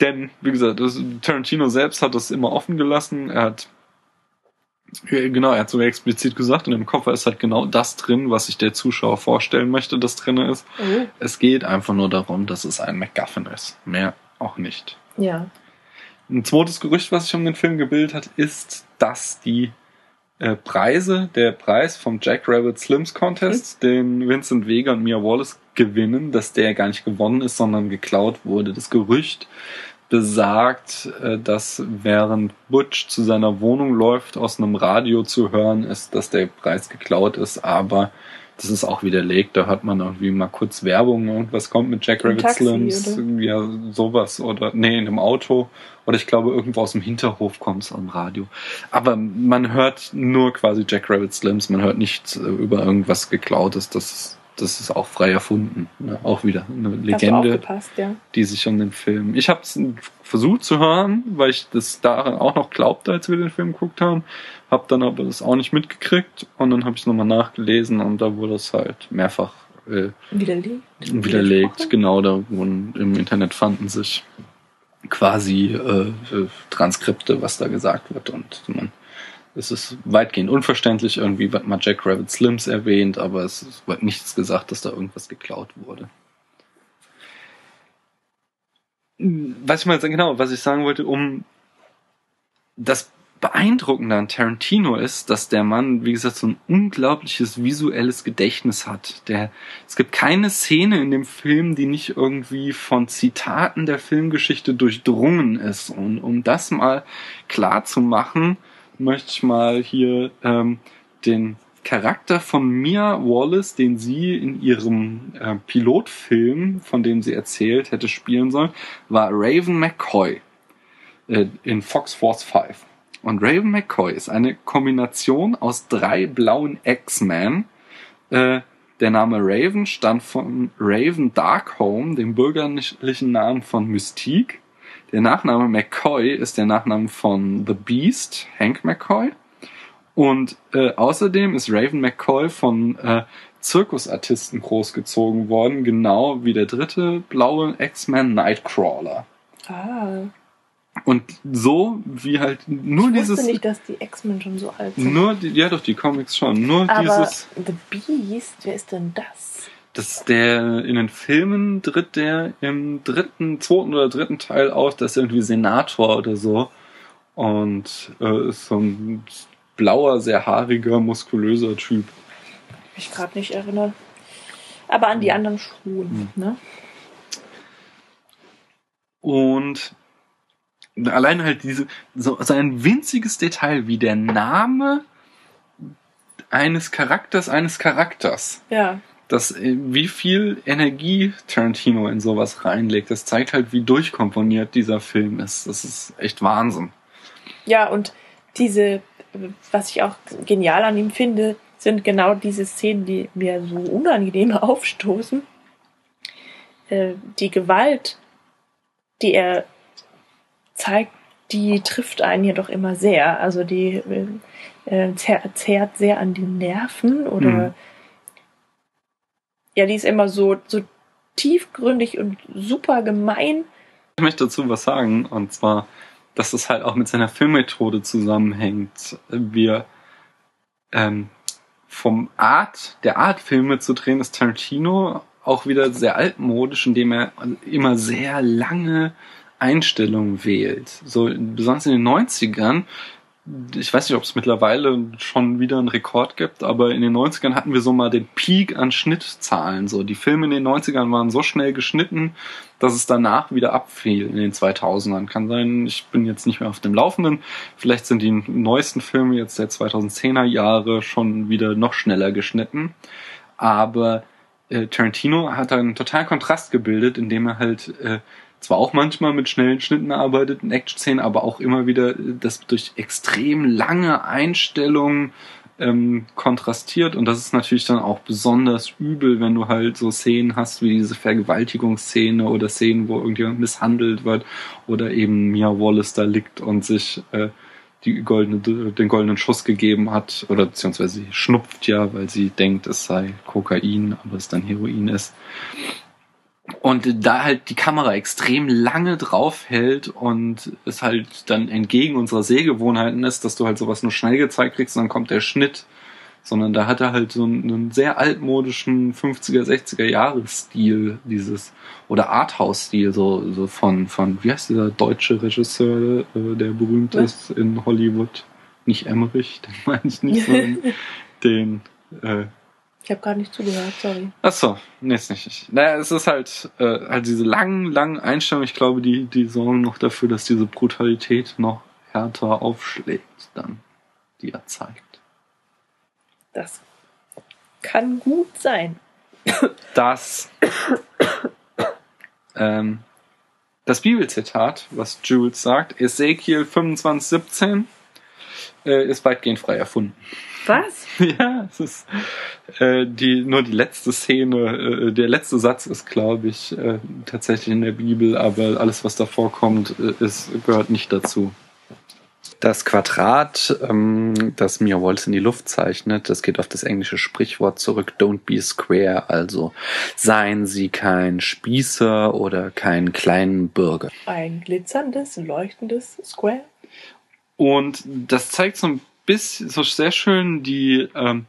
Speaker 1: Denn, wie gesagt, das, Tarantino selbst hat das immer offen gelassen. Er hat ja, Genau, er hat sogar explizit gesagt, in dem Koffer ist halt genau das drin, was sich der Zuschauer vorstellen möchte, das drin ist.
Speaker 2: Oh,
Speaker 1: Es geht einfach nur darum, dass es ein MacGuffin ist. Mehr auch nicht.
Speaker 2: ja.
Speaker 1: Ein zweites Gerücht, was sich um den Film gebildet hat, ist, dass die äh, Preise, der Preis vom Jack Rabbit Slims Contest, den Vincent Vega und Mia Wallace gewinnen, dass der gar nicht gewonnen ist, sondern geklaut wurde. Das Gerücht besagt, äh, dass während Butch zu seiner Wohnung läuft, aus einem Radio zu hören ist, dass der Preis geklaut ist, aber das ist auch widerlegt. Da hört man irgendwie mal kurz Werbung, irgendwas kommt mit Jack Rabbit Slims, ja, sowas oder nee, in einem Auto oder ich glaube irgendwo aus dem Hinterhof kommt es am Radio. Aber man hört nur quasi Jack Rabbit Slims, man hört nichts äh, über irgendwas geklautes. Das ist, das ist auch frei erfunden. Ne? Auch wieder eine Legende
Speaker 2: ja.
Speaker 1: die sich um den Film. Ich habe es versucht zu hören, weil ich das daran auch noch glaubte, als wir den Film geguckt haben. Hab dann aber das auch nicht mitgekriegt und dann habe ich es nochmal nachgelesen und da wurde es halt mehrfach äh,
Speaker 2: Widerlegt.
Speaker 1: widerlegt. Genau, da wurden im Internet fanden sich quasi äh, äh, Transkripte, was da gesagt wird und man es ist weitgehend unverständlich, irgendwie wird mal Jack Rabbit Slims erwähnt, aber es wird nichts gesagt, dass da irgendwas geklaut wurde. Was ich mal genau, was ich sagen wollte, um das Beeindruckende an Tarantino ist, dass der Mann, wie gesagt, so ein unglaubliches visuelles Gedächtnis hat. Der, es gibt keine Szene in dem Film, die nicht irgendwie von Zitaten der Filmgeschichte durchdrungen ist. Und um das mal klar zu machen, möchte ich mal hier ähm, den Charakter von Mia Wallace, den sie in ihrem äh, Pilotfilm, von dem sie erzählt hätte spielen sollen, war Raven McCoy äh, in Fox Force 5. Und Raven McCoy ist eine Kombination aus drei blauen X-Men. Äh, der Name Raven stammt von Raven Darkholme, dem bürgerlichen Namen von Mystique. Der Nachname McCoy ist der Nachname von The Beast, Hank McCoy. Und äh, außerdem ist Raven McCoy von äh, Zirkusartisten großgezogen worden, genau wie der dritte blaue X-Men Nightcrawler.
Speaker 2: Ah,
Speaker 1: Und so wie halt nur
Speaker 2: ich
Speaker 1: dieses
Speaker 2: wusste nicht, dass die X-Men schon so alt sind.
Speaker 1: nur die, ja doch die Comics schon, nur
Speaker 2: Aber
Speaker 1: dieses
Speaker 2: The Beast, wer ist denn das?
Speaker 1: Das der in den Filmen tritt der im dritten, zweiten oder dritten Teil auf, das ist irgendwie Senator oder so und äh, ist so ein blauer, sehr haariger, muskulöser Typ.
Speaker 2: Ich gerade nicht erinnern. Aber an die
Speaker 1: Hm.
Speaker 2: anderen schon, ne?
Speaker 1: Und allein halt diese, so, so ein winziges Detail wie der Name eines Charakters, eines Charakters.
Speaker 2: Ja.
Speaker 1: Das, äh, wie viel Energie Tarantino in sowas reinlegt, das zeigt halt, wie durchkomponiert dieser Film ist. Das ist echt Wahnsinn.
Speaker 2: Ja, und diese, was ich auch genial an ihm finde, sind genau diese Szenen, die mir so unangenehm aufstoßen. Äh, die Gewalt, die er zeigt, die trifft einen jedoch immer sehr. Also die äh, zerrt sehr an den Nerven oder mhm. Ja, die ist immer so, so tiefgründig und super gemein.
Speaker 1: Ich möchte dazu was sagen, und zwar, dass es halt auch mit seiner Filmmethode zusammenhängt. Wir ähm, vom Art, der Art Filme zu drehen, ist Tarantino auch wieder sehr altmodisch, indem er immer sehr lange Einstellungen wählt. So, besonders in den 90ern ich weiß nicht, ob es mittlerweile schon wieder einen Rekord gibt, aber in den 90ern hatten wir so mal den Peak an Schnittzahlen. So, die Filme in den 90ern waren so schnell geschnitten, dass es danach wieder abfiel in den 2000ern. Kann sein, ich bin jetzt nicht mehr auf dem Laufenden. Vielleicht sind die neuesten Filme jetzt der 2010er Jahre schon wieder noch schneller geschnitten. Aber äh, Tarantino hat einen totalen Kontrast gebildet, indem er halt äh, zwar auch manchmal mit schnellen Schnitten arbeitet in Action-Szenen, aber auch immer wieder das durch extrem lange Einstellungen ähm, kontrastiert. Und das ist natürlich dann auch besonders übel, wenn du halt so Szenen hast wie diese Vergewaltigungsszene oder Szenen, wo irgendjemand misshandelt wird oder eben Mia Wallace da liegt und sich äh, die goldene, den goldenen Schuss gegeben hat oder beziehungsweise sie schnupft ja, weil sie denkt, es sei Kokain, aber es dann Heroin ist und da halt die Kamera extrem lange drauf hält und es halt dann entgegen unserer Sehgewohnheiten ist, dass du halt sowas nur schnell gezeigt kriegst und dann kommt der Schnitt. Sondern da hat er halt so einen, sehr altmodischen 50er, 60er Jahres-Stil, dieses, oder Arthouse-Stil, so, so von, von, wie heißt dieser deutsche Regisseur, äh, der berühmt Was? ist in Hollywood? Nicht Emmerich, den meine ich nicht, sondern den, äh,
Speaker 2: ich habe gar nicht zugehört, sorry.
Speaker 1: Ach so, nee, ist nicht. Naja, es ist halt, äh, halt diese langen, langen Einstellungen, ich glaube, die, die sorgen noch dafür, dass diese Brutalität noch härter aufschlägt, dann, die er zeigt.
Speaker 2: Das kann gut sein.
Speaker 1: Das, ähm, das Bibelzitat, was Jules sagt, Ezekiel 25,17, äh, ist weitgehend frei erfunden.
Speaker 2: Was?
Speaker 1: Ja, es ist äh, die nur die letzte Szene, äh, der letzte Satz ist, glaube ich, äh, tatsächlich in der Bibel, aber alles, was davor kommt, äh, ist, gehört nicht dazu. Das Quadrat, ähm, das Mia Wallace in die Luft zeichnet, das geht auf das englische Sprichwort zurück, don't be square, also seien Sie kein Spießer oder kein kleinen Bürger.
Speaker 2: Ein glitzerndes, leuchtendes Square.
Speaker 1: Und das zeigt so ein bisschen, so sehr schön die, ähm,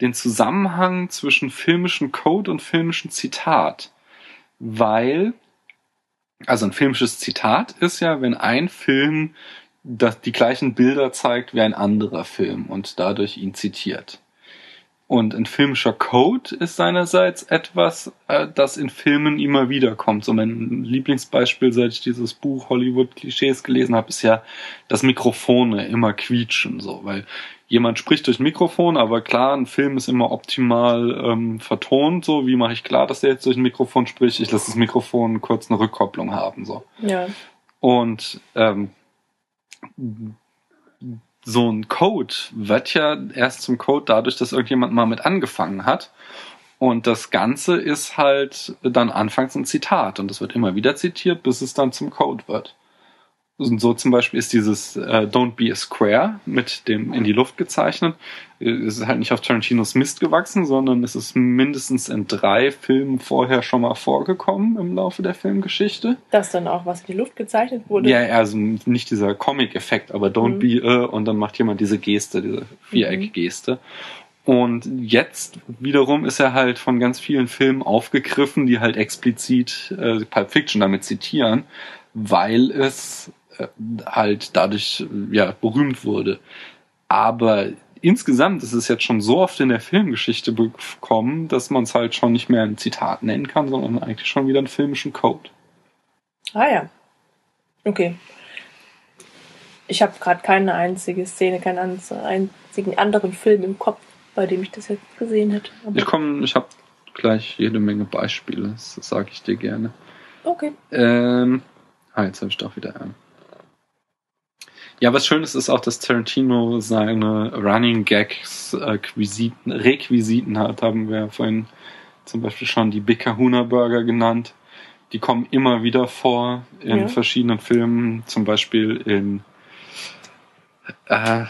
Speaker 1: den Zusammenhang zwischen filmischen Code und filmischen Zitat. Weil, also ein filmisches Zitat ist ja, wenn ein Film das die gleichen Bilder zeigt wie ein anderer Film und dadurch ihn zitiert. Und ein filmischer Code ist seinerseits etwas, äh, das in Filmen immer wieder kommt. So mein Lieblingsbeispiel, seit ich dieses Buch Hollywood-Klischees gelesen habe, ist ja, dass Mikrofone immer quietschen, so, weil jemand spricht durch Mikrofon, aber klar, ein Film ist immer optimal ähm, vertont, so, wie mache ich klar, dass der jetzt durch ein Mikrofon spricht? Ich lasse das Mikrofon kurz eine Rückkopplung haben, so.
Speaker 2: Ja.
Speaker 1: Und ähm, so ein Code wird ja erst zum Code dadurch, dass irgendjemand mal mit angefangen hat. Und das Ganze ist halt dann anfangs ein Zitat und es wird immer wieder zitiert, bis es dann zum Code wird. Und so zum Beispiel ist dieses äh, Don't Be a Square mit dem in die Luft gezeichnet. Es ist halt nicht auf Tarantinos Mist gewachsen, sondern es ist mindestens in drei Filmen vorher schon mal vorgekommen im Laufe der Filmgeschichte.
Speaker 2: Dass dann auch was in die Luft gezeichnet wurde?
Speaker 1: Ja, also nicht dieser Comic-Effekt, aber Don't mhm. be a und dann macht jemand diese Geste, diese Viereck-Geste. Und jetzt wiederum ist er halt von ganz vielen Filmen aufgegriffen, die halt explizit äh, Pulp Fiction damit zitieren, weil es halt dadurch ja berühmt wurde. Aber insgesamt ist es jetzt schon so oft in der Filmgeschichte gekommen, dass man es halt schon nicht mehr ein Zitat nennen kann, sondern eigentlich schon wieder einen filmischen Code.
Speaker 2: Ah ja. Okay. Ich habe gerade keine einzige Szene, keinen einzigen anderen Film im Kopf, bei dem ich das jetzt gesehen hätte.
Speaker 1: Aber ich komme, ich habe gleich jede Menge Beispiele, das sage ich dir gerne.
Speaker 2: Okay.
Speaker 1: Ähm, ah, jetzt habe ich doch wieder einen. Ja, was schön ist, ist auch, dass Tarantino seine Running Gags, äh, Quisiten, Requisiten hat, haben wir vorhin zum Beispiel schon die Big Kahuna Burger genannt. Die kommen immer wieder vor in
Speaker 2: Ja.
Speaker 1: verschiedenen Filmen, zum Beispiel in äh,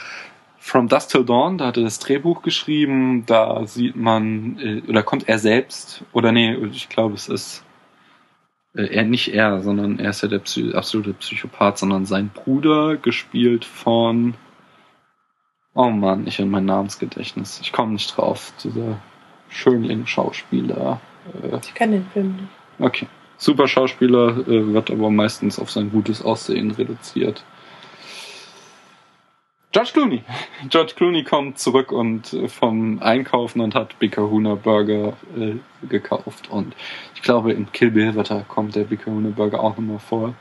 Speaker 1: From Dusk Till Dawn, da hat er das Drehbuch geschrieben, da sieht man, äh, oder kommt er selbst, oder nee, ich glaube es ist er nicht er, sondern er ist ja der Psy absolute Psychopath, sondern sein Bruder, gespielt von Oh Mann, ich in mein Namensgedächtnis. Ich komme nicht drauf. Dieser Schönling-Schauspieler. Äh,
Speaker 2: Ich kann den Film nicht.
Speaker 1: okay. Super Schauspieler, äh, wird aber meistens auf sein gutes Aussehen reduziert. George Clooney. George Clooney kommt zurück und äh, vom Einkaufen und hat Big Kahuna Burger äh, gekauft. Und ich glaube, in Kill Bill wird kommt der Big Kahuna Burger auch nochmal vor.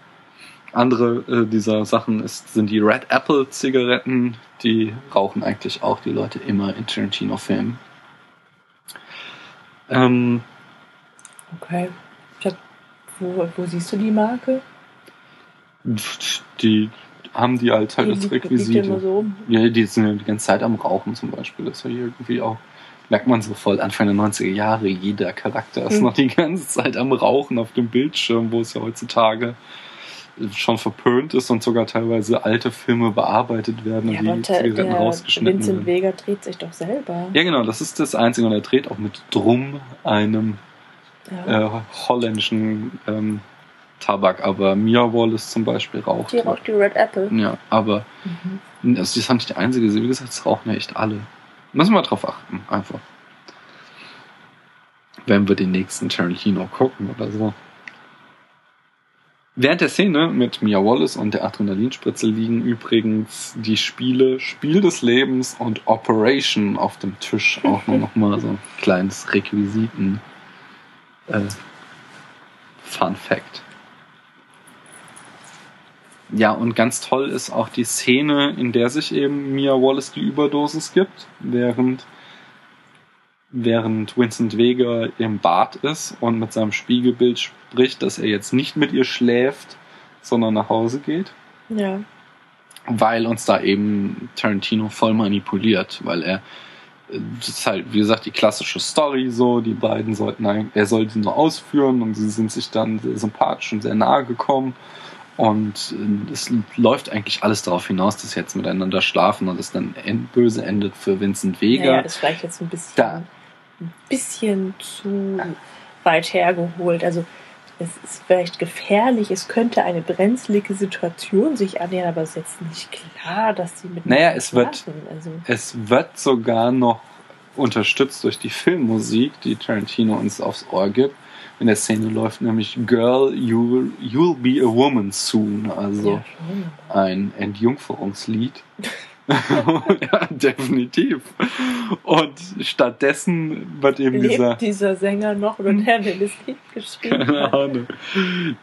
Speaker 1: Andere äh, dieser Sachen ist, sind die Red Apple Zigaretten. Die rauchen eigentlich auch die Leute immer in Tarantino-Filmen. Ähm,
Speaker 2: Okay. Hab, wo, wo siehst du die Marke?
Speaker 1: die haben die halt als
Speaker 2: liegt- liegt
Speaker 1: Requisite.
Speaker 2: so.
Speaker 1: Ja, die sind ja die ganze Zeit am Rauchen zum Beispiel. Das ist ja hier irgendwie auch, merkt man so voll Anfang der 90er Jahre, jeder Charakter ist
Speaker 2: Hm.
Speaker 1: noch die ganze Zeit am Rauchen auf dem Bildschirm, wo es ja heutzutage schon verpönt ist und sogar teilweise alte Filme bearbeitet werden
Speaker 2: Ja,
Speaker 1: und die Zigaretten rausgeschnitten
Speaker 2: Vincent
Speaker 1: werden.
Speaker 2: Vega dreht sich doch selber.
Speaker 1: Ja, genau, das ist das Einzige. Und er dreht auch mit Drum, einem
Speaker 2: Ja.
Speaker 1: äh, holländischen ähm, Tabak. Aber Mia Wallace zum Beispiel raucht.
Speaker 2: Die raucht die Red Apple.
Speaker 1: Ja, aber
Speaker 2: Mhm.
Speaker 1: also das ist nicht die einzige. Wie gesagt, es rauchen ja echt alle. Müssen wir drauf achten, einfach. Wenn wir den nächsten Tarantino gucken oder so. Während der Szene mit Mia Wallace und der Adrenalinspritze liegen übrigens die Spiele Spiel des Lebens und Operation auf dem Tisch. Auch nur noch mal so ein kleines Requisiten. Äh, Fun Fact. Ja, und ganz toll ist auch die Szene, in der sich eben Mia Wallace die Überdosis gibt, während, während Vincent Vega im Bad ist und mit seinem Spiegelbild spricht, dass er jetzt nicht mit ihr schläft, sondern nach Hause geht,
Speaker 2: Ja.
Speaker 1: weil uns da eben Tarantino voll manipuliert, weil er das ist halt, wie gesagt, die klassische Story so, die beiden sollten, er soll die nur ausführen und sie sind sich dann sehr sympathisch und sehr nahe gekommen und äh, es läuft eigentlich alles darauf hinaus, dass sie jetzt miteinander schlafen und es dann end böse endet für Vincent Vega.
Speaker 2: Naja, das ist vielleicht jetzt ein bisschen,
Speaker 1: Da.
Speaker 2: ein bisschen zu weit hergeholt. Also es ist vielleicht gefährlich, es könnte eine brenzlige Situation sich annähern, aber es ist jetzt nicht klar, dass sie mit
Speaker 1: Naja, es wird-.
Speaker 2: Also,
Speaker 1: Es wird sogar noch unterstützt durch die Filmmusik, die Tarantino uns aufs Ohr gibt. In der Szene läuft nämlich Girl, you'll, you'll be a woman soon, also
Speaker 2: ja,
Speaker 1: ein Entjungferungslied. ja, definitiv. Und stattdessen wird eben dieser,
Speaker 2: Lebt dieser Sänger noch oder der, der das Lied geschrieben
Speaker 1: keine? Ahnung,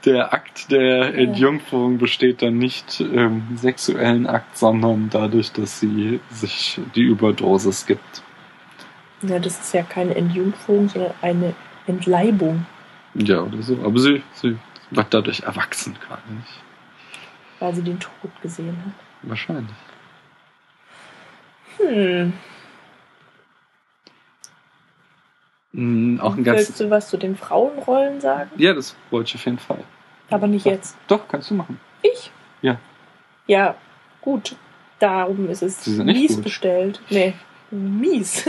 Speaker 1: der Akt der Entjungferung besteht dann nicht im sexuellen Akt, sondern dadurch, dass sie sich die Überdosis gibt.
Speaker 2: Ja, das ist ja keine Entjungferung, sondern eine Entleibung,
Speaker 1: Ja, oder so. Aber sie, sie wird dadurch erwachsen, gar nicht.
Speaker 2: weil sie den Tod gesehen hat.
Speaker 1: Wahrscheinlich.
Speaker 2: Hm.
Speaker 1: Mm, auch ein
Speaker 2: Willst
Speaker 1: ganz.
Speaker 2: du was zu den Frauenrollen sagen?
Speaker 1: Ja, das wollte ich auf jeden Fall.
Speaker 2: Aber nicht jetzt.
Speaker 1: Doch, kannst du machen.
Speaker 2: Ich?
Speaker 1: Ja.
Speaker 2: Ja, gut. Darum ist es
Speaker 1: Sie sind nicht
Speaker 2: mies
Speaker 1: gut.
Speaker 2: bestellt. Nee, mies.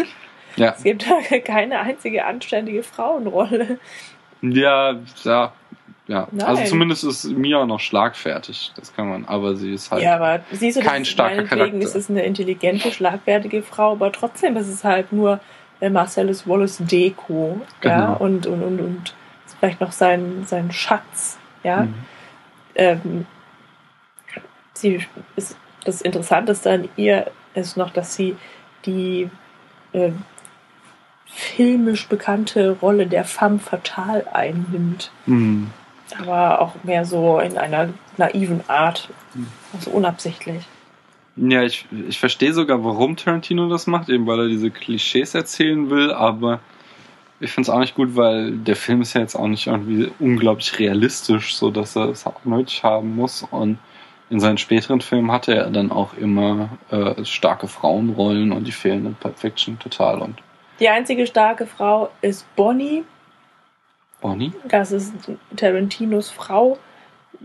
Speaker 1: Ja,
Speaker 2: Es gibt da keine einzige anständige Frauenrolle.
Speaker 1: Ja, ja. Ja,
Speaker 2: Nein.
Speaker 1: also zumindest ist Mia noch schlagfertig, das kann man, aber sie ist halt.
Speaker 2: Ja, aber siehst du,
Speaker 1: kein
Speaker 2: das,
Speaker 1: starker
Speaker 2: meinetwegen
Speaker 1: Charakter.
Speaker 2: ist es eine intelligente, schlagfertige Frau, aber trotzdem ist es halt nur äh, Marcellus Wallace Deko. Ja,
Speaker 1: Genau.
Speaker 2: und, und, und, und vielleicht noch sein, sein Schatz. Ja.
Speaker 1: Mhm.
Speaker 2: ähm, sie ist, das Interessanteste an ihr ist noch, dass sie die äh, filmisch bekannte Rolle der femme fatale einnimmt.
Speaker 1: Mhm.
Speaker 2: Aber auch mehr so in einer naiven Art. Also unabsichtlich.
Speaker 1: Ja, ich, ich verstehe sogar, warum Tarantino das macht, eben weil er diese Klischees erzählen will, aber ich finde es auch nicht gut, weil der Film ist ja jetzt auch nicht irgendwie unglaublich realistisch, so dass er es auch nötig haben muss. Und In seinen späteren Filmen hatte er dann auch immer äh, starke Frauenrollen und die fehlen in Pulp Fiction total. Und
Speaker 2: Die einzige starke Frau ist Bonnie.
Speaker 1: Bonnie?
Speaker 2: Das ist Tarantinos Frau,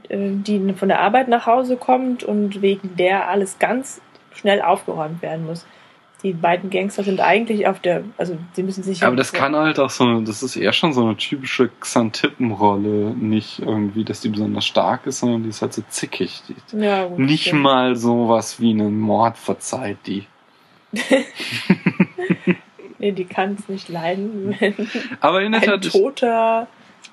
Speaker 2: äh, die von der Arbeit nach Hause kommt und wegen der alles ganz schnell aufgeräumt werden muss. Die beiden Gangster sind eigentlich auf der, also sie müssen sich.
Speaker 1: Aber das kann halt auch so, das ist eher schon so eine typische Xantippenrolle. Nicht irgendwie, dass die besonders stark ist, sondern die ist halt so zickig.
Speaker 2: Ja, gut,
Speaker 1: nicht
Speaker 2: stimmt.
Speaker 1: mal sowas wie einen Mord verzeiht die.
Speaker 2: Nee, die kann es nicht leiden, wenn
Speaker 1: Aber in der
Speaker 2: ein
Speaker 1: Tat,
Speaker 2: Toter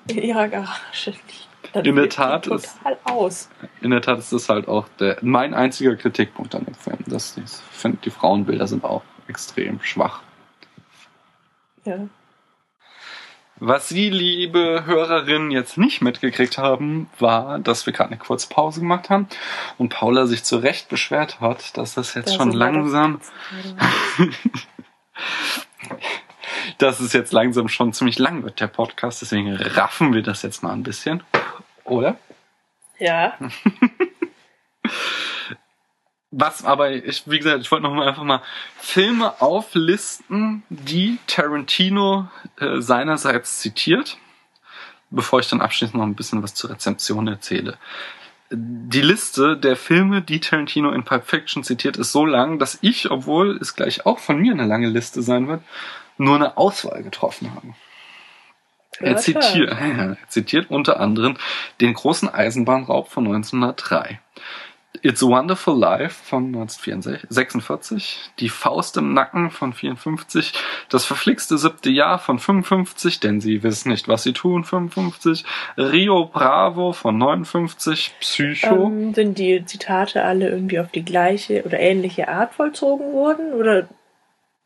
Speaker 2: in ihrer Garage liegt. Dann
Speaker 1: In der Tat ist-
Speaker 2: total aus.
Speaker 1: in der Tat ist das halt auch der, mein einziger Kritikpunkt an dem Film. Dass die, ich finde, die Frauenbilder sind auch extrem schwach.
Speaker 2: Ja.
Speaker 1: Was Sie, liebe Hörerinnen, jetzt nicht mitgekriegt haben, war, dass wir gerade eine Kurzpause gemacht haben und Paula sich zu Recht beschwert hat, dass das jetzt
Speaker 2: Da
Speaker 1: schon langsam, dass es jetzt langsam schon ziemlich lang wird, der Podcast. Deswegen raffen wir das jetzt mal ein bisschen. Oder?
Speaker 2: Ja,
Speaker 1: Was aber, ich, wie gesagt, ich wollte noch mal einfach mal Filme auflisten, die Tarantino äh, seinerseits zitiert, bevor ich dann abschließend noch ein bisschen was zur Rezeption erzähle. Die Liste der Filme, die Tarantino in Pulp Fiction zitiert, ist so lang, dass ich, obwohl es gleich auch von mir eine lange Liste sein wird, nur eine Auswahl getroffen habe. Er zitiert, er zitiert unter anderem den großen Eisenbahnraub von 1903. It's a Wonderful Life von 1946, Die Faust im Nacken von 54, Das verflixte siebte Jahr von 55, denn sie wissen nicht, was sie tun, 55, Rio Bravo von 59, Psycho.
Speaker 2: Ähm, sind die Zitate alle irgendwie auf die gleiche oder ähnliche Art vollzogen worden? Oder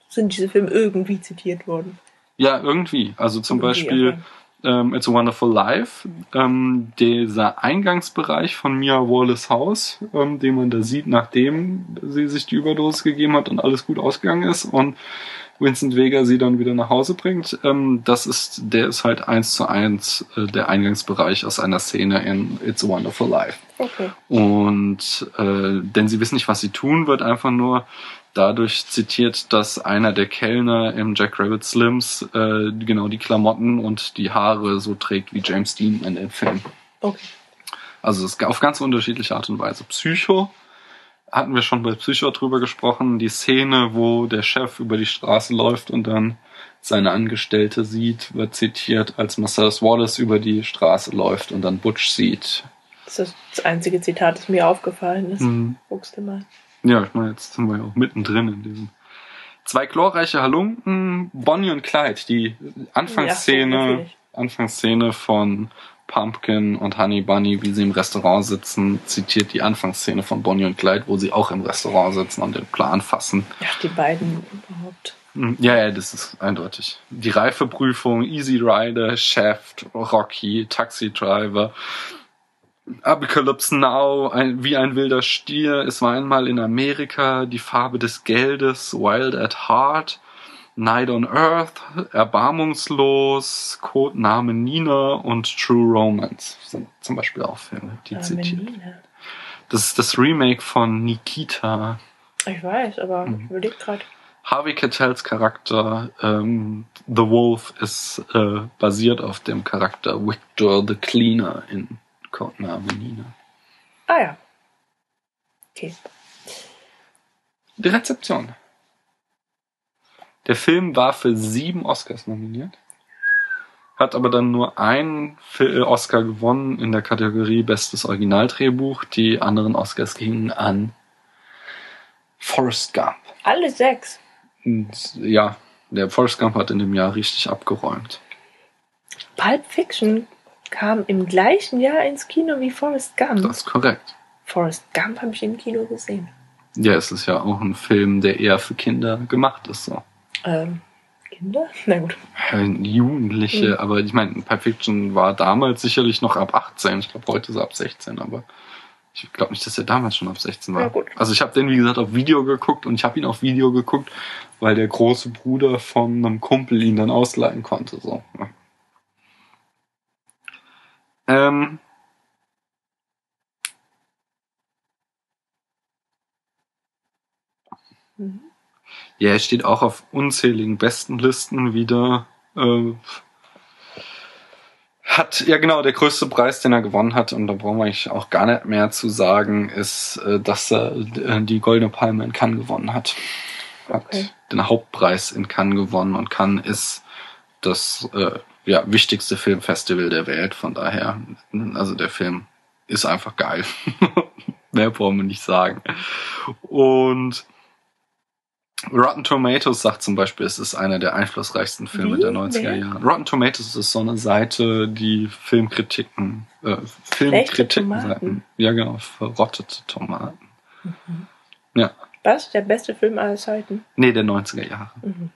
Speaker 2: sind diese Filme irgendwie zitiert worden?
Speaker 1: Ja, irgendwie. Also zum
Speaker 2: Irgendwie,
Speaker 1: Beispiel
Speaker 2: okay.
Speaker 1: Ähm, It's a Wonderful Life, ähm, dieser Eingangsbereich von Mia Wallace Haus, ähm, den man da sieht, nachdem sie sich die Überdosis gegeben hat und alles gut ausgegangen ist und Vincent Vega sie dann wieder nach Hause bringt. Ähm, das ist, der ist halt eins zu eins äh, der Eingangsbereich aus einer Szene in It's a Wonderful Life.
Speaker 2: Okay.
Speaker 1: Und äh, denn sie wissen nicht, was sie tun, wird einfach nur dadurch zitiert, dass einer der Kellner im Jack Rabbit Slims äh, genau die Klamotten und die Haare so trägt wie James Dean in den Film.
Speaker 2: Okay.
Speaker 1: Also es ist auf ganz unterschiedliche Art und Weise. Psycho hatten wir schon bei Psycho drüber gesprochen, die Szene, wo der Chef über die Straße läuft und dann seine Angestellte sieht, wird zitiert, als Marcellus Wallace über die Straße läuft und dann Butch sieht.
Speaker 2: Das ist das einzige Zitat, das mir aufgefallen ist.
Speaker 1: Mhm.
Speaker 2: Guckst du mal.
Speaker 1: Ja, ich meine, jetzt sind wir ja auch mittendrin in diesem. Zwei glorreiche Halunken, Bonnie und Clyde, die
Speaker 2: Ja,
Speaker 1: Anfangsszene,
Speaker 2: natürlich.
Speaker 1: Anfangsszene von Pumpkin und Honey Bunny, wie sie im Restaurant sitzen, zitiert die Anfangsszene von Bonnie und Clyde, wo sie auch im Restaurant sitzen und den Plan fassen.
Speaker 2: Ja, die beiden überhaupt.
Speaker 1: Hm, Ja, ja, das ist eindeutig. Die Reifeprüfung, Easy Rider, Shaft, Rocky, Taxi Driver, Apocalypse Now, ein, wie ein wilder Stier, es war einmal in Amerika, die Farbe des Geldes, Wild at Heart, Night on Earth, Erbarmungslos, Codename Nina und True Romance sind zum Beispiel auch Filme, die
Speaker 2: Ah,
Speaker 1: zitiert. Das ist das Remake von Nikita.
Speaker 2: Ich weiß, aber
Speaker 1: Mhm.
Speaker 2: ich überleg gerade.
Speaker 1: Harvey Keitels Charakter ähm, The Wolf ist äh, basiert auf dem Charakter Victor the Cleaner in Codename Nina.
Speaker 2: Ah ja. Okay.
Speaker 1: Die Rezeption. Der Film war für sieben Oscars nominiert, hat aber dann nur einen äh, Oscar gewonnen in der Kategorie Bestes Originaldrehbuch. Die anderen Oscars gingen an Forrest Gump.
Speaker 2: Alle sechs.
Speaker 1: Und ja, der Forrest Gump hat in dem Jahr richtig abgeräumt.
Speaker 2: Pulp Fiction kam im gleichen Jahr ins Kino wie Forrest Gump.
Speaker 1: Das ist korrekt.
Speaker 2: Forrest Gump habe ich im Kino gesehen.
Speaker 1: Ja, es ist ja auch ein Film, der eher für Kinder gemacht ist. So.
Speaker 2: Ähm, Kinder? Na gut.
Speaker 1: Ja, Jugendliche,
Speaker 2: Mhm.
Speaker 1: aber ich meine, Pulp Fiction war damals sicherlich noch ab 18. Ich glaube, heute ist er ab 16, aber ich glaube nicht, dass er damals schon ab 16 war.
Speaker 2: Ja, gut.
Speaker 1: Also ich habe den, wie gesagt, auf Video geguckt und ich habe ihn auf Video geguckt, weil der große Bruder von einem Kumpel ihn dann ausleihen konnte. So. Ja. Ähm, mhm. Ja, er steht auch auf unzähligen besten Listen wieder. Ähm, hat, ja genau, der größte Preis, den er gewonnen hat, und da brauchen wir eigentlich auch gar nicht mehr zu sagen, ist, äh, dass er äh, die Goldene Palme in Cannes gewonnen hat. Hat
Speaker 2: okay.
Speaker 1: den Hauptpreis in Cannes gewonnen und Cannes ist das äh, ja, wichtigste Filmfestival der Welt, von daher, also der Film ist einfach geil. Mehr brauchen wir nicht sagen. Und Rotten Tomatoes sagt zum Beispiel, es ist einer der einflussreichsten Filme
Speaker 2: Wie?
Speaker 1: der 90er
Speaker 2: Wer?
Speaker 1: Jahre. Rotten Tomatoes ist so eine Seite, die Filmkritiken, äh, Filmkritiken. Ja, genau, verrottete Tomaten. Ja.
Speaker 2: Was? Der beste Film aller Zeiten?
Speaker 1: Nee, der 90er Jahre.
Speaker 2: Mhm.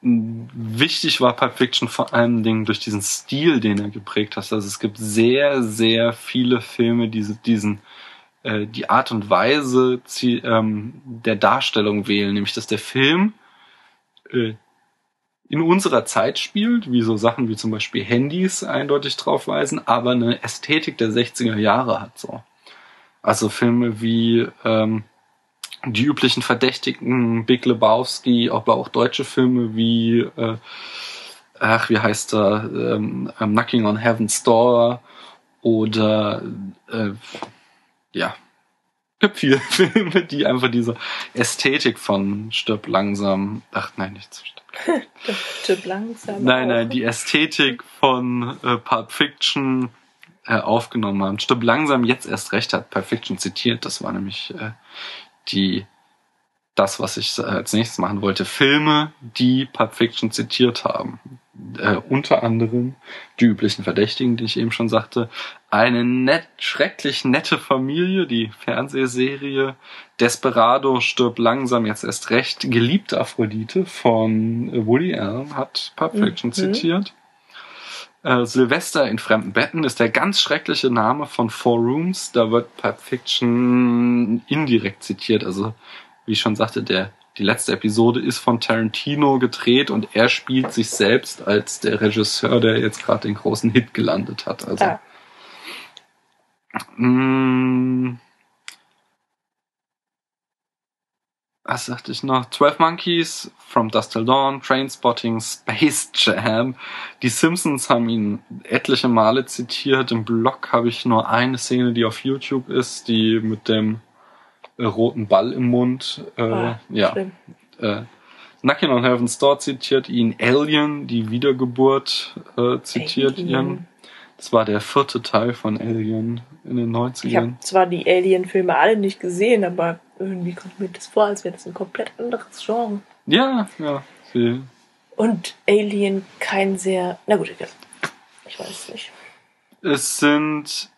Speaker 1: Wichtig war Pulp Fiction vor allen Dingen durch diesen Stil, den er geprägt hat. Also es gibt sehr, sehr viele Filme, die diesen äh, die Art und Weise ähm, der Darstellung wählen, nämlich dass der Film äh, in unserer Zeit spielt, wie so Sachen wie zum Beispiel Handys eindeutig drauf weisen, aber eine Ästhetik der 60er Jahre hat so. Also Filme wie ähm, die üblichen Verdächtigen, Big Lebowski, aber auch deutsche Filme wie, äh, ach, wie heißt er, ähm, Knocking on Heaven's Door oder, äh, ja, gibt viele Filme, die einfach diese Ästhetik von Stirb langsam, ach nein, nicht zu Stirb.
Speaker 2: Langsam.
Speaker 1: Nein, nein, die Ästhetik von äh, Pulp Fiction äh, aufgenommen haben. Stimmt langsam jetzt erst recht hat Pulp Fiction zitiert. Das war nämlich äh, die das, was ich als nächstes machen wollte. Filme, die Pulp Fiction zitiert haben. Äh, unter anderem die üblichen Verdächtigen, die ich eben schon sagte. Eine nett, schrecklich nette Familie, die Fernsehserie. Desperado stirbt langsam jetzt erst recht. Geliebte Aphrodite von Woody Allen hat Pulp Fiction
Speaker 2: Mhm.
Speaker 1: zitiert. Äh, Silvester in fremden Betten ist der ganz schreckliche Name von Four Rooms. Da wird Pulp Fiction indirekt zitiert. Also, wie ich schon sagte, der, die letzte Episode ist von Tarantino gedreht und er spielt sich selbst als der Regisseur, der jetzt gerade den großen Hit gelandet hat. Also,
Speaker 2: Ah,
Speaker 1: Mm. Was sagte ich noch? 12 Monkeys, From Dust Till Dawn, Trainspotting, Space Jam. Die Simpsons haben ihn etliche Male zitiert. Im Blog habe ich nur eine Szene, die auf YouTube ist, die mit dem äh, roten Ball im Mund. Äh,
Speaker 2: ah,
Speaker 1: ja,
Speaker 2: schlimm.
Speaker 1: äh, Knocking on Heaven's Door zitiert ihn. Alien, die Wiedergeburt, äh, zitiert
Speaker 2: Alien.
Speaker 1: ihn. Das war der vierte Teil von Alien in den
Speaker 2: Ich
Speaker 1: 90ern.
Speaker 2: habe zwar die Alien-Filme alle nicht gesehen, aber irgendwie kommt mir das vor, als wäre das ein komplett anderes Genre.
Speaker 1: Ja, ja. Sie,
Speaker 2: Und Alien kein sehr. Na gut, egal. Ich weiß es nicht.
Speaker 1: es sind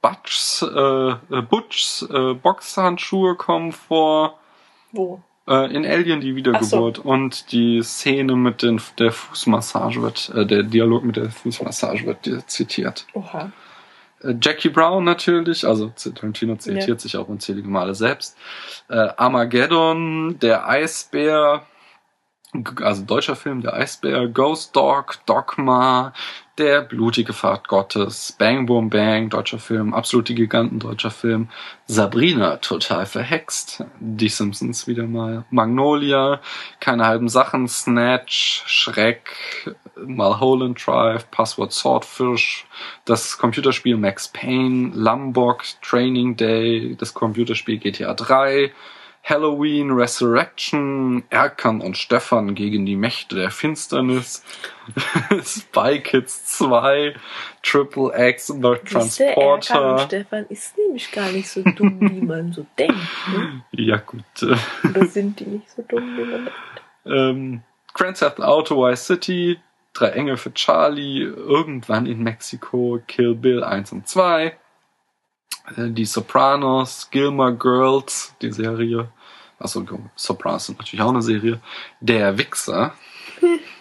Speaker 1: Butchs, äh, äh, Butchs äh, Boxhandschuhe kommen vor.
Speaker 2: Wo?
Speaker 1: Äh, in Alien die Wiedergeburt und die Szene mit den, der Fußmassage wird, äh, der Dialog mit der Fußmassage wird zitiert.
Speaker 2: Oha.
Speaker 1: Äh, Jackie Brown natürlich, also Tarantino zitiert
Speaker 2: Ja.
Speaker 1: sich auch unzählige Male selbst. Äh, Armageddon, der Eisbär, also deutscher Film, der Eisbär, Ghost Dog, Dogma, der blutige Fahrt Gottes, Bang Boom Bang, deutscher Film, absolute Giganten, deutscher Film, Sabrina, total verhext, Die Simpsons wieder mal, Magnolia, keine halben Sachen, Snatch, Schreck, Mulholland Drive, Password Swordfish, das Computerspiel Max Payne, Lambok, Training Day, das Computerspiel GTA 3, Halloween, Resurrection, Erkan und Stefan gegen die Mächte der Finsternis, Spy Kids 2, Triple X, The
Speaker 2: Siehste, Erkan und
Speaker 1: Transporter.
Speaker 2: Stefan ist nämlich gar nicht so dumm, wie man so denkt. Ne?
Speaker 1: Ja gut.
Speaker 2: Oder sind die nicht so dumm, wie man denkt?
Speaker 1: ähm, Grand Theft Auto Vice City, Drei Engel für Charlie, irgendwann in Mexiko, Kill Bill 1 und 2, äh, Die Sopranos, Gilmore Girls, die Serie, also Sopranos sind natürlich auch eine Serie, Der Wichser,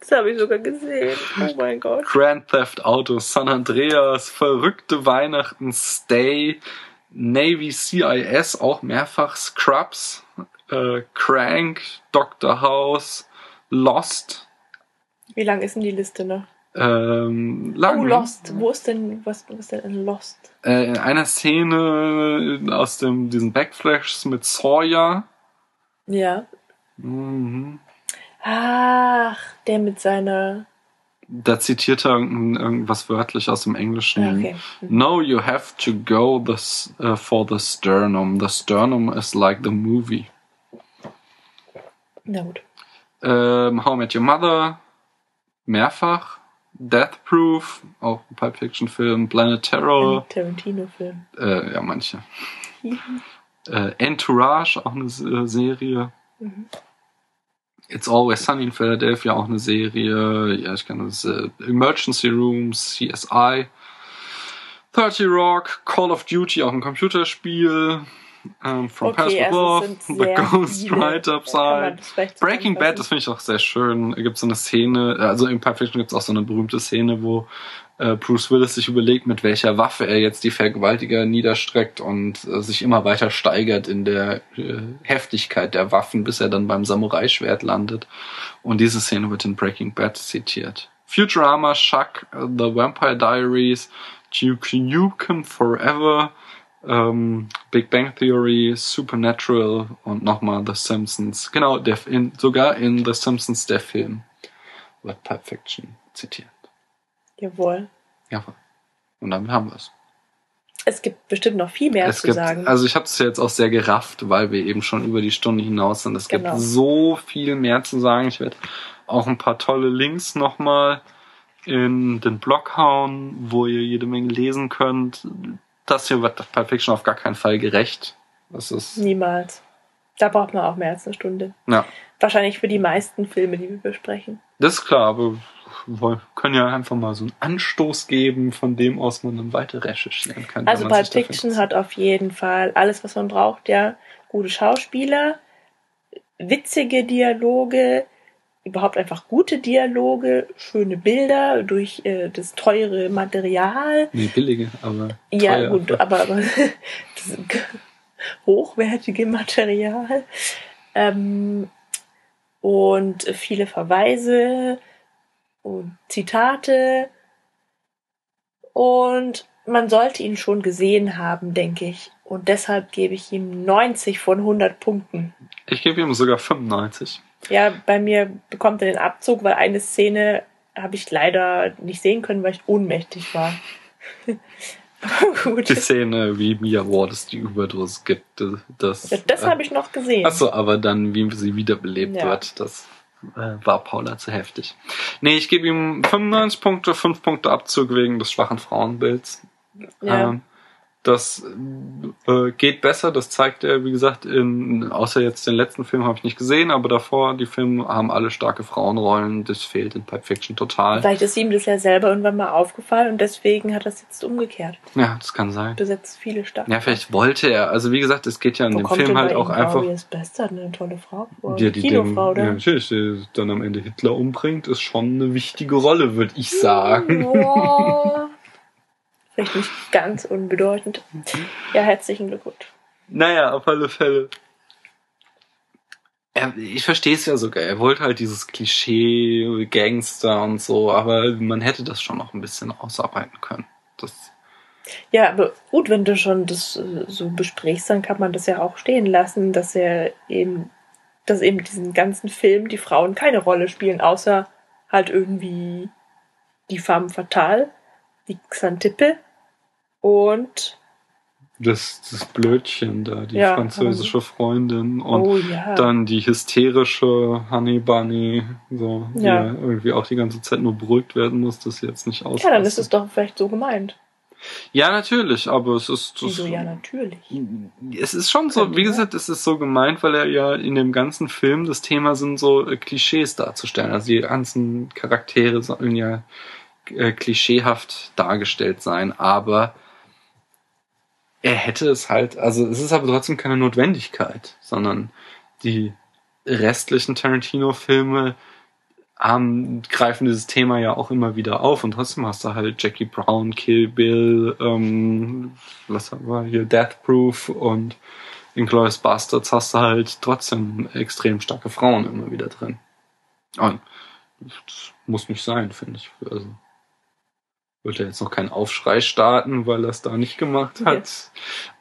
Speaker 2: Das habe ich sogar gesehen. Oh mein Gott.
Speaker 1: Grand Theft Auto San Andreas, Verrückte Weihnachten, Stay, Navy CIS, auch mehrfach Scrubs, äh, Crank, Dr. House, Lost,
Speaker 2: Wie lang ist denn die Liste noch?
Speaker 1: Ähm, lang.
Speaker 2: Oh, Lost. Wo ist denn, was, was ist denn in Lost?
Speaker 1: Äh, in einer Szene aus dem, diesen Backflashes mit Sawyer
Speaker 2: Ja.
Speaker 1: Mhm.
Speaker 2: Ach, der mit seiner.
Speaker 1: Da zitiert er irgend- irgendwas wörtlich aus dem Englischen.
Speaker 2: Ja, okay.
Speaker 1: No, you have to go this, uh, for the sternum. The sternum is like the movie.
Speaker 2: Na gut.
Speaker 1: Ähm, How I Met Your Mother, mehrfach. Death Proof, auch ein Pulp Fiction Film. Planet Terror,
Speaker 2: Ein Tarantino-Film.
Speaker 1: äh, ja, manche. Äh, Entourage, auch eine äh, Serie.
Speaker 2: Mhm.
Speaker 1: It's Always Sunny in Philadelphia, auch eine Serie. Ja, ich kann das. Äh, Emergency Rooms, CSI. 30 Rock, Call of Duty, auch ein Computerspiel. Ähm, From
Speaker 2: Okay,
Speaker 1: Past
Speaker 2: also es
Speaker 1: The Ghost. Right Upside. Breaking Bad, das finde ich auch sehr schön. Da gibt so eine Szene, also in Pulp Fiction gibt es auch so eine berühmte Szene, wo äh, Bruce Willis sich überlegt, mit welcher Waffe er jetzt die Vergewaltiger niederstreckt und äh, sich immer weiter steigert in der äh, Heftigkeit der Waffen, bis er dann beim Samurai-Schwert landet. Und diese Szene wird in Breaking Bad zitiert. Futurama, Chuck, äh, The Vampire Diaries, Duke Nukem Forever, ähm, Big Bang Theory, Supernatural und nochmal The Simpsons. Genau, der, in, sogar in The Simpsons der Film wird Pulp Fiction zitiert.
Speaker 2: Jawohl.
Speaker 1: Ja, und damit haben wir es.
Speaker 2: Es gibt bestimmt noch viel mehr
Speaker 1: es
Speaker 2: zu
Speaker 1: gibt,
Speaker 2: sagen.
Speaker 1: also ich habe es jetzt auch sehr gerafft, weil wir eben schon über die Stunde hinaus sind. Es
Speaker 2: Genau.
Speaker 1: gibt so viel mehr zu sagen. Ich werde auch ein paar tolle Links nochmal in den Blog hauen, wo ihr jede Menge lesen könnt. Das hier wird Pulp Fiction auf gar keinen Fall gerecht. Das ist,
Speaker 2: Niemals. Da braucht man auch mehr als eine Stunde.
Speaker 1: ja,
Speaker 2: Wahrscheinlich für die meisten Filme, die wir besprechen.
Speaker 1: das ist klar, aber wir können ja einfach mal so einen Anstoß geben, von dem aus man dann weiter recherchieren kann.
Speaker 2: Also Pulp Fiction hat auf jeden Fall alles, was man braucht, ja. Gute Schauspieler, witzige Dialoge, überhaupt einfach gute Dialoge, schöne Bilder durch äh, das teure Material.
Speaker 1: Nee, billige, aber
Speaker 2: Ja,
Speaker 1: teuer.
Speaker 2: gut, aber, aber das hochwertige Material. Ähm, und viele Verweise und Zitate. Und man sollte ihn schon gesehen haben, denke ich. Und deshalb gebe ich ihm 90 von 100 Punkten.
Speaker 1: Ich gebe ihm sogar 95.
Speaker 2: Ja, bei mir bekommt er den Abzug, weil eine Szene habe ich leider nicht sehen können, weil ich ohnmächtig war. Gut.
Speaker 1: Die Szene, wie Mia Waters die Überdosis gibt, das.
Speaker 2: Ja, das habe ich noch gesehen.
Speaker 1: Achso, aber dann, wie sie wiederbelebt
Speaker 2: Ja.
Speaker 1: wird, das äh, war Paula zu heftig. Nee, ich gebe ihm 95 Punkte, 5 Punkte Abzug wegen des schwachen Frauenbilds.
Speaker 2: ja.
Speaker 1: Ähm, das äh, geht besser, das zeigt er, wie gesagt, in, außer jetzt den letzten Film habe ich nicht gesehen, aber davor, die Filme haben alle starke Frauenrollen, das fehlt in Pulp Fiction total.
Speaker 2: Vielleicht ist ihm das ja selber irgendwann mal aufgefallen und deswegen hat es jetzt umgekehrt.
Speaker 1: Ja, das kann sein.
Speaker 2: Besetzt viele Staffeln.
Speaker 1: Ja, vielleicht wollte er, also wie gesagt, es geht ja in
Speaker 2: Wo
Speaker 1: dem Film halt auch einfach.
Speaker 2: Glorious Bastard eine tolle Frau vor?
Speaker 1: Ja, die
Speaker 2: Kinofrau,
Speaker 1: den, ja,
Speaker 2: oder?
Speaker 1: natürlich, die dann am Ende Hitler umbringt, ist schon eine wichtige Rolle, würde ich sagen.
Speaker 2: Ja. Vielleicht nicht ganz unbedeutend. Ja, herzlichen Glückwunsch.
Speaker 1: Naja, auf alle Fälle. Er, ich verstehe es ja sogar. Er wollte halt dieses Klischee, Gangster und so, aber man hätte das schon noch ein bisschen ausarbeiten können. Das,
Speaker 2: Ja, aber gut, wenn du schon das äh, so besprichst, dann kann man das ja auch stehen lassen, dass er eben, dass eben diesen ganzen Film die Frauen keine Rolle spielen, außer halt irgendwie die Femme Fatale, die Xantippe und
Speaker 1: das, das Blödchen da, die
Speaker 2: Ja,
Speaker 1: französische Freundin und
Speaker 2: oh ja,
Speaker 1: dann die hysterische Honey Bunny, so, die
Speaker 2: Ja.
Speaker 1: irgendwie auch die ganze Zeit nur beruhigt werden muss, dass sie jetzt nicht aus.
Speaker 2: ja, dann ist es doch vielleicht so gemeint.
Speaker 1: Ja, natürlich, aber es ist.
Speaker 2: Wieso ja natürlich.
Speaker 1: Es ist schon so, wie gesagt, es ist so gemeint, weil er ja in dem ganzen Film das Thema sind, so äh, Klischees darzustellen. Also die ganzen Charaktere sollen ja äh, klischeehaft dargestellt sein, aber er hätte es halt, also es ist aber trotzdem keine Notwendigkeit, sondern die restlichen Tarantino-Filme haben, greifen dieses Thema ja auch immer wieder auf und trotzdem hast du halt Jackie Brown, Kill Bill, ähm, was haben wir hier, Death Proof und Inglourious Bastards hast du halt trotzdem extrem starke Frauen immer wieder drin. Und das muss nicht sein, finde ich. Also wird er jetzt noch keinen Aufschrei starten, weil er es da nicht gemacht hat.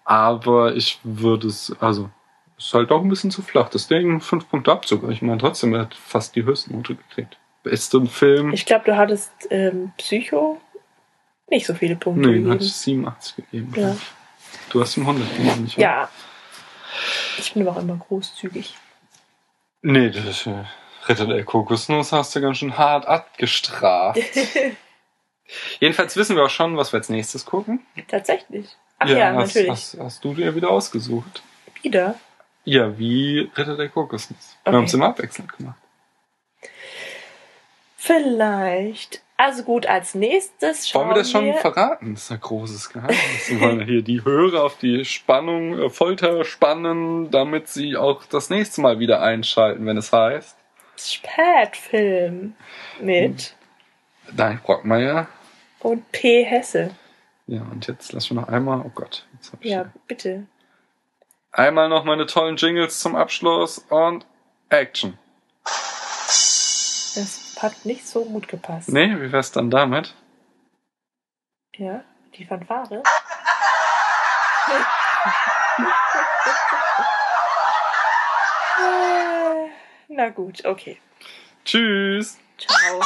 Speaker 1: Aber ich würde es, also Ist halt auch ein bisschen zu flach. Das Ding, fünf Punkte Abzug. Ich meine, trotzdem, er hat fast die Höchstnote gekriegt. Beste Film.
Speaker 2: Ich glaube, du hattest ähm, Psycho nicht so viele Punkte
Speaker 1: nee,
Speaker 2: gegeben.
Speaker 1: hat 87 gegeben.
Speaker 2: Ja.
Speaker 1: ich. Du hast ihm 100 gegeben, nicht wahr?
Speaker 2: Ja. Ich bin aber auch immer großzügig.
Speaker 1: Nee, das ist, äh, Ritter der Kokosnuss hast du ganz schön hart abgestraft. Jedenfalls wissen wir auch schon, was wir als nächstes gucken.
Speaker 2: Tatsächlich. Ach ja,
Speaker 1: hast,
Speaker 2: natürlich.
Speaker 1: Hast, hast du dir wieder ausgesucht.
Speaker 2: Wieder.
Speaker 1: Ja, wie Ritter der Kokosnuss. Wir
Speaker 2: Okay.
Speaker 1: haben es immer abwechselnd gemacht.
Speaker 2: Vielleicht. Also gut, als nächstes schauen
Speaker 1: Wollen wir das schon verraten? Das ist ein großes Geheimnis. Wir wollen hier die Hörer auf die Spannung, äh, Folter spannen, damit sie auch das nächste Mal wieder einschalten, wenn es heißt.
Speaker 2: Spätfilm mit
Speaker 1: Nein, Brockmeier.
Speaker 2: Und P. Hesse.
Speaker 1: Ja, und jetzt lass wir noch einmal, oh Gott, jetzt hab ich
Speaker 2: Ja, bitte.
Speaker 1: einmal noch meine tollen Jingles zum Abschluss und Action.
Speaker 2: Das hat nicht so gut gepasst.
Speaker 1: Nee, wie wär's dann damit?
Speaker 2: Ja, die Fanfare. Na gut, okay.
Speaker 1: Tschüss!
Speaker 2: Ciao.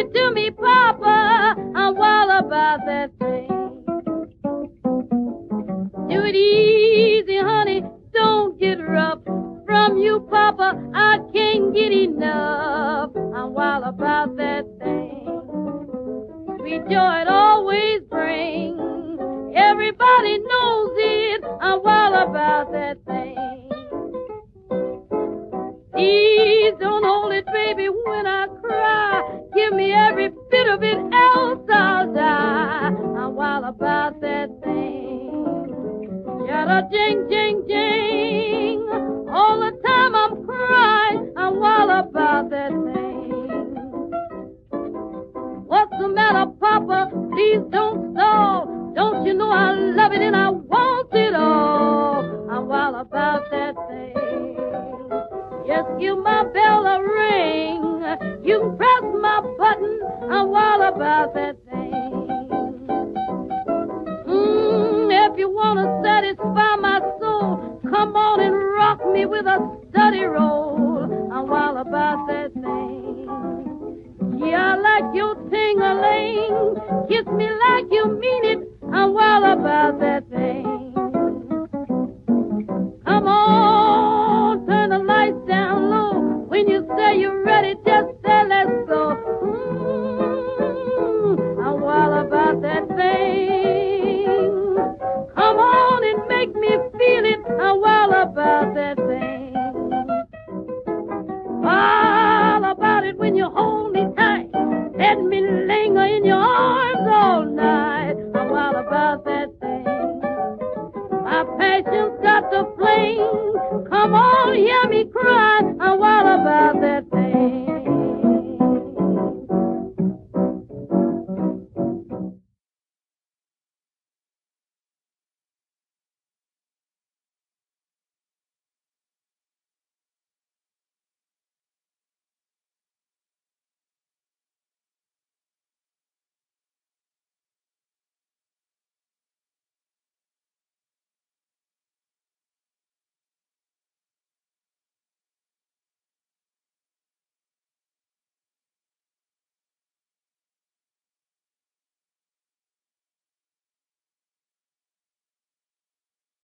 Speaker 4: Give it to me, Papa. I'm wild about that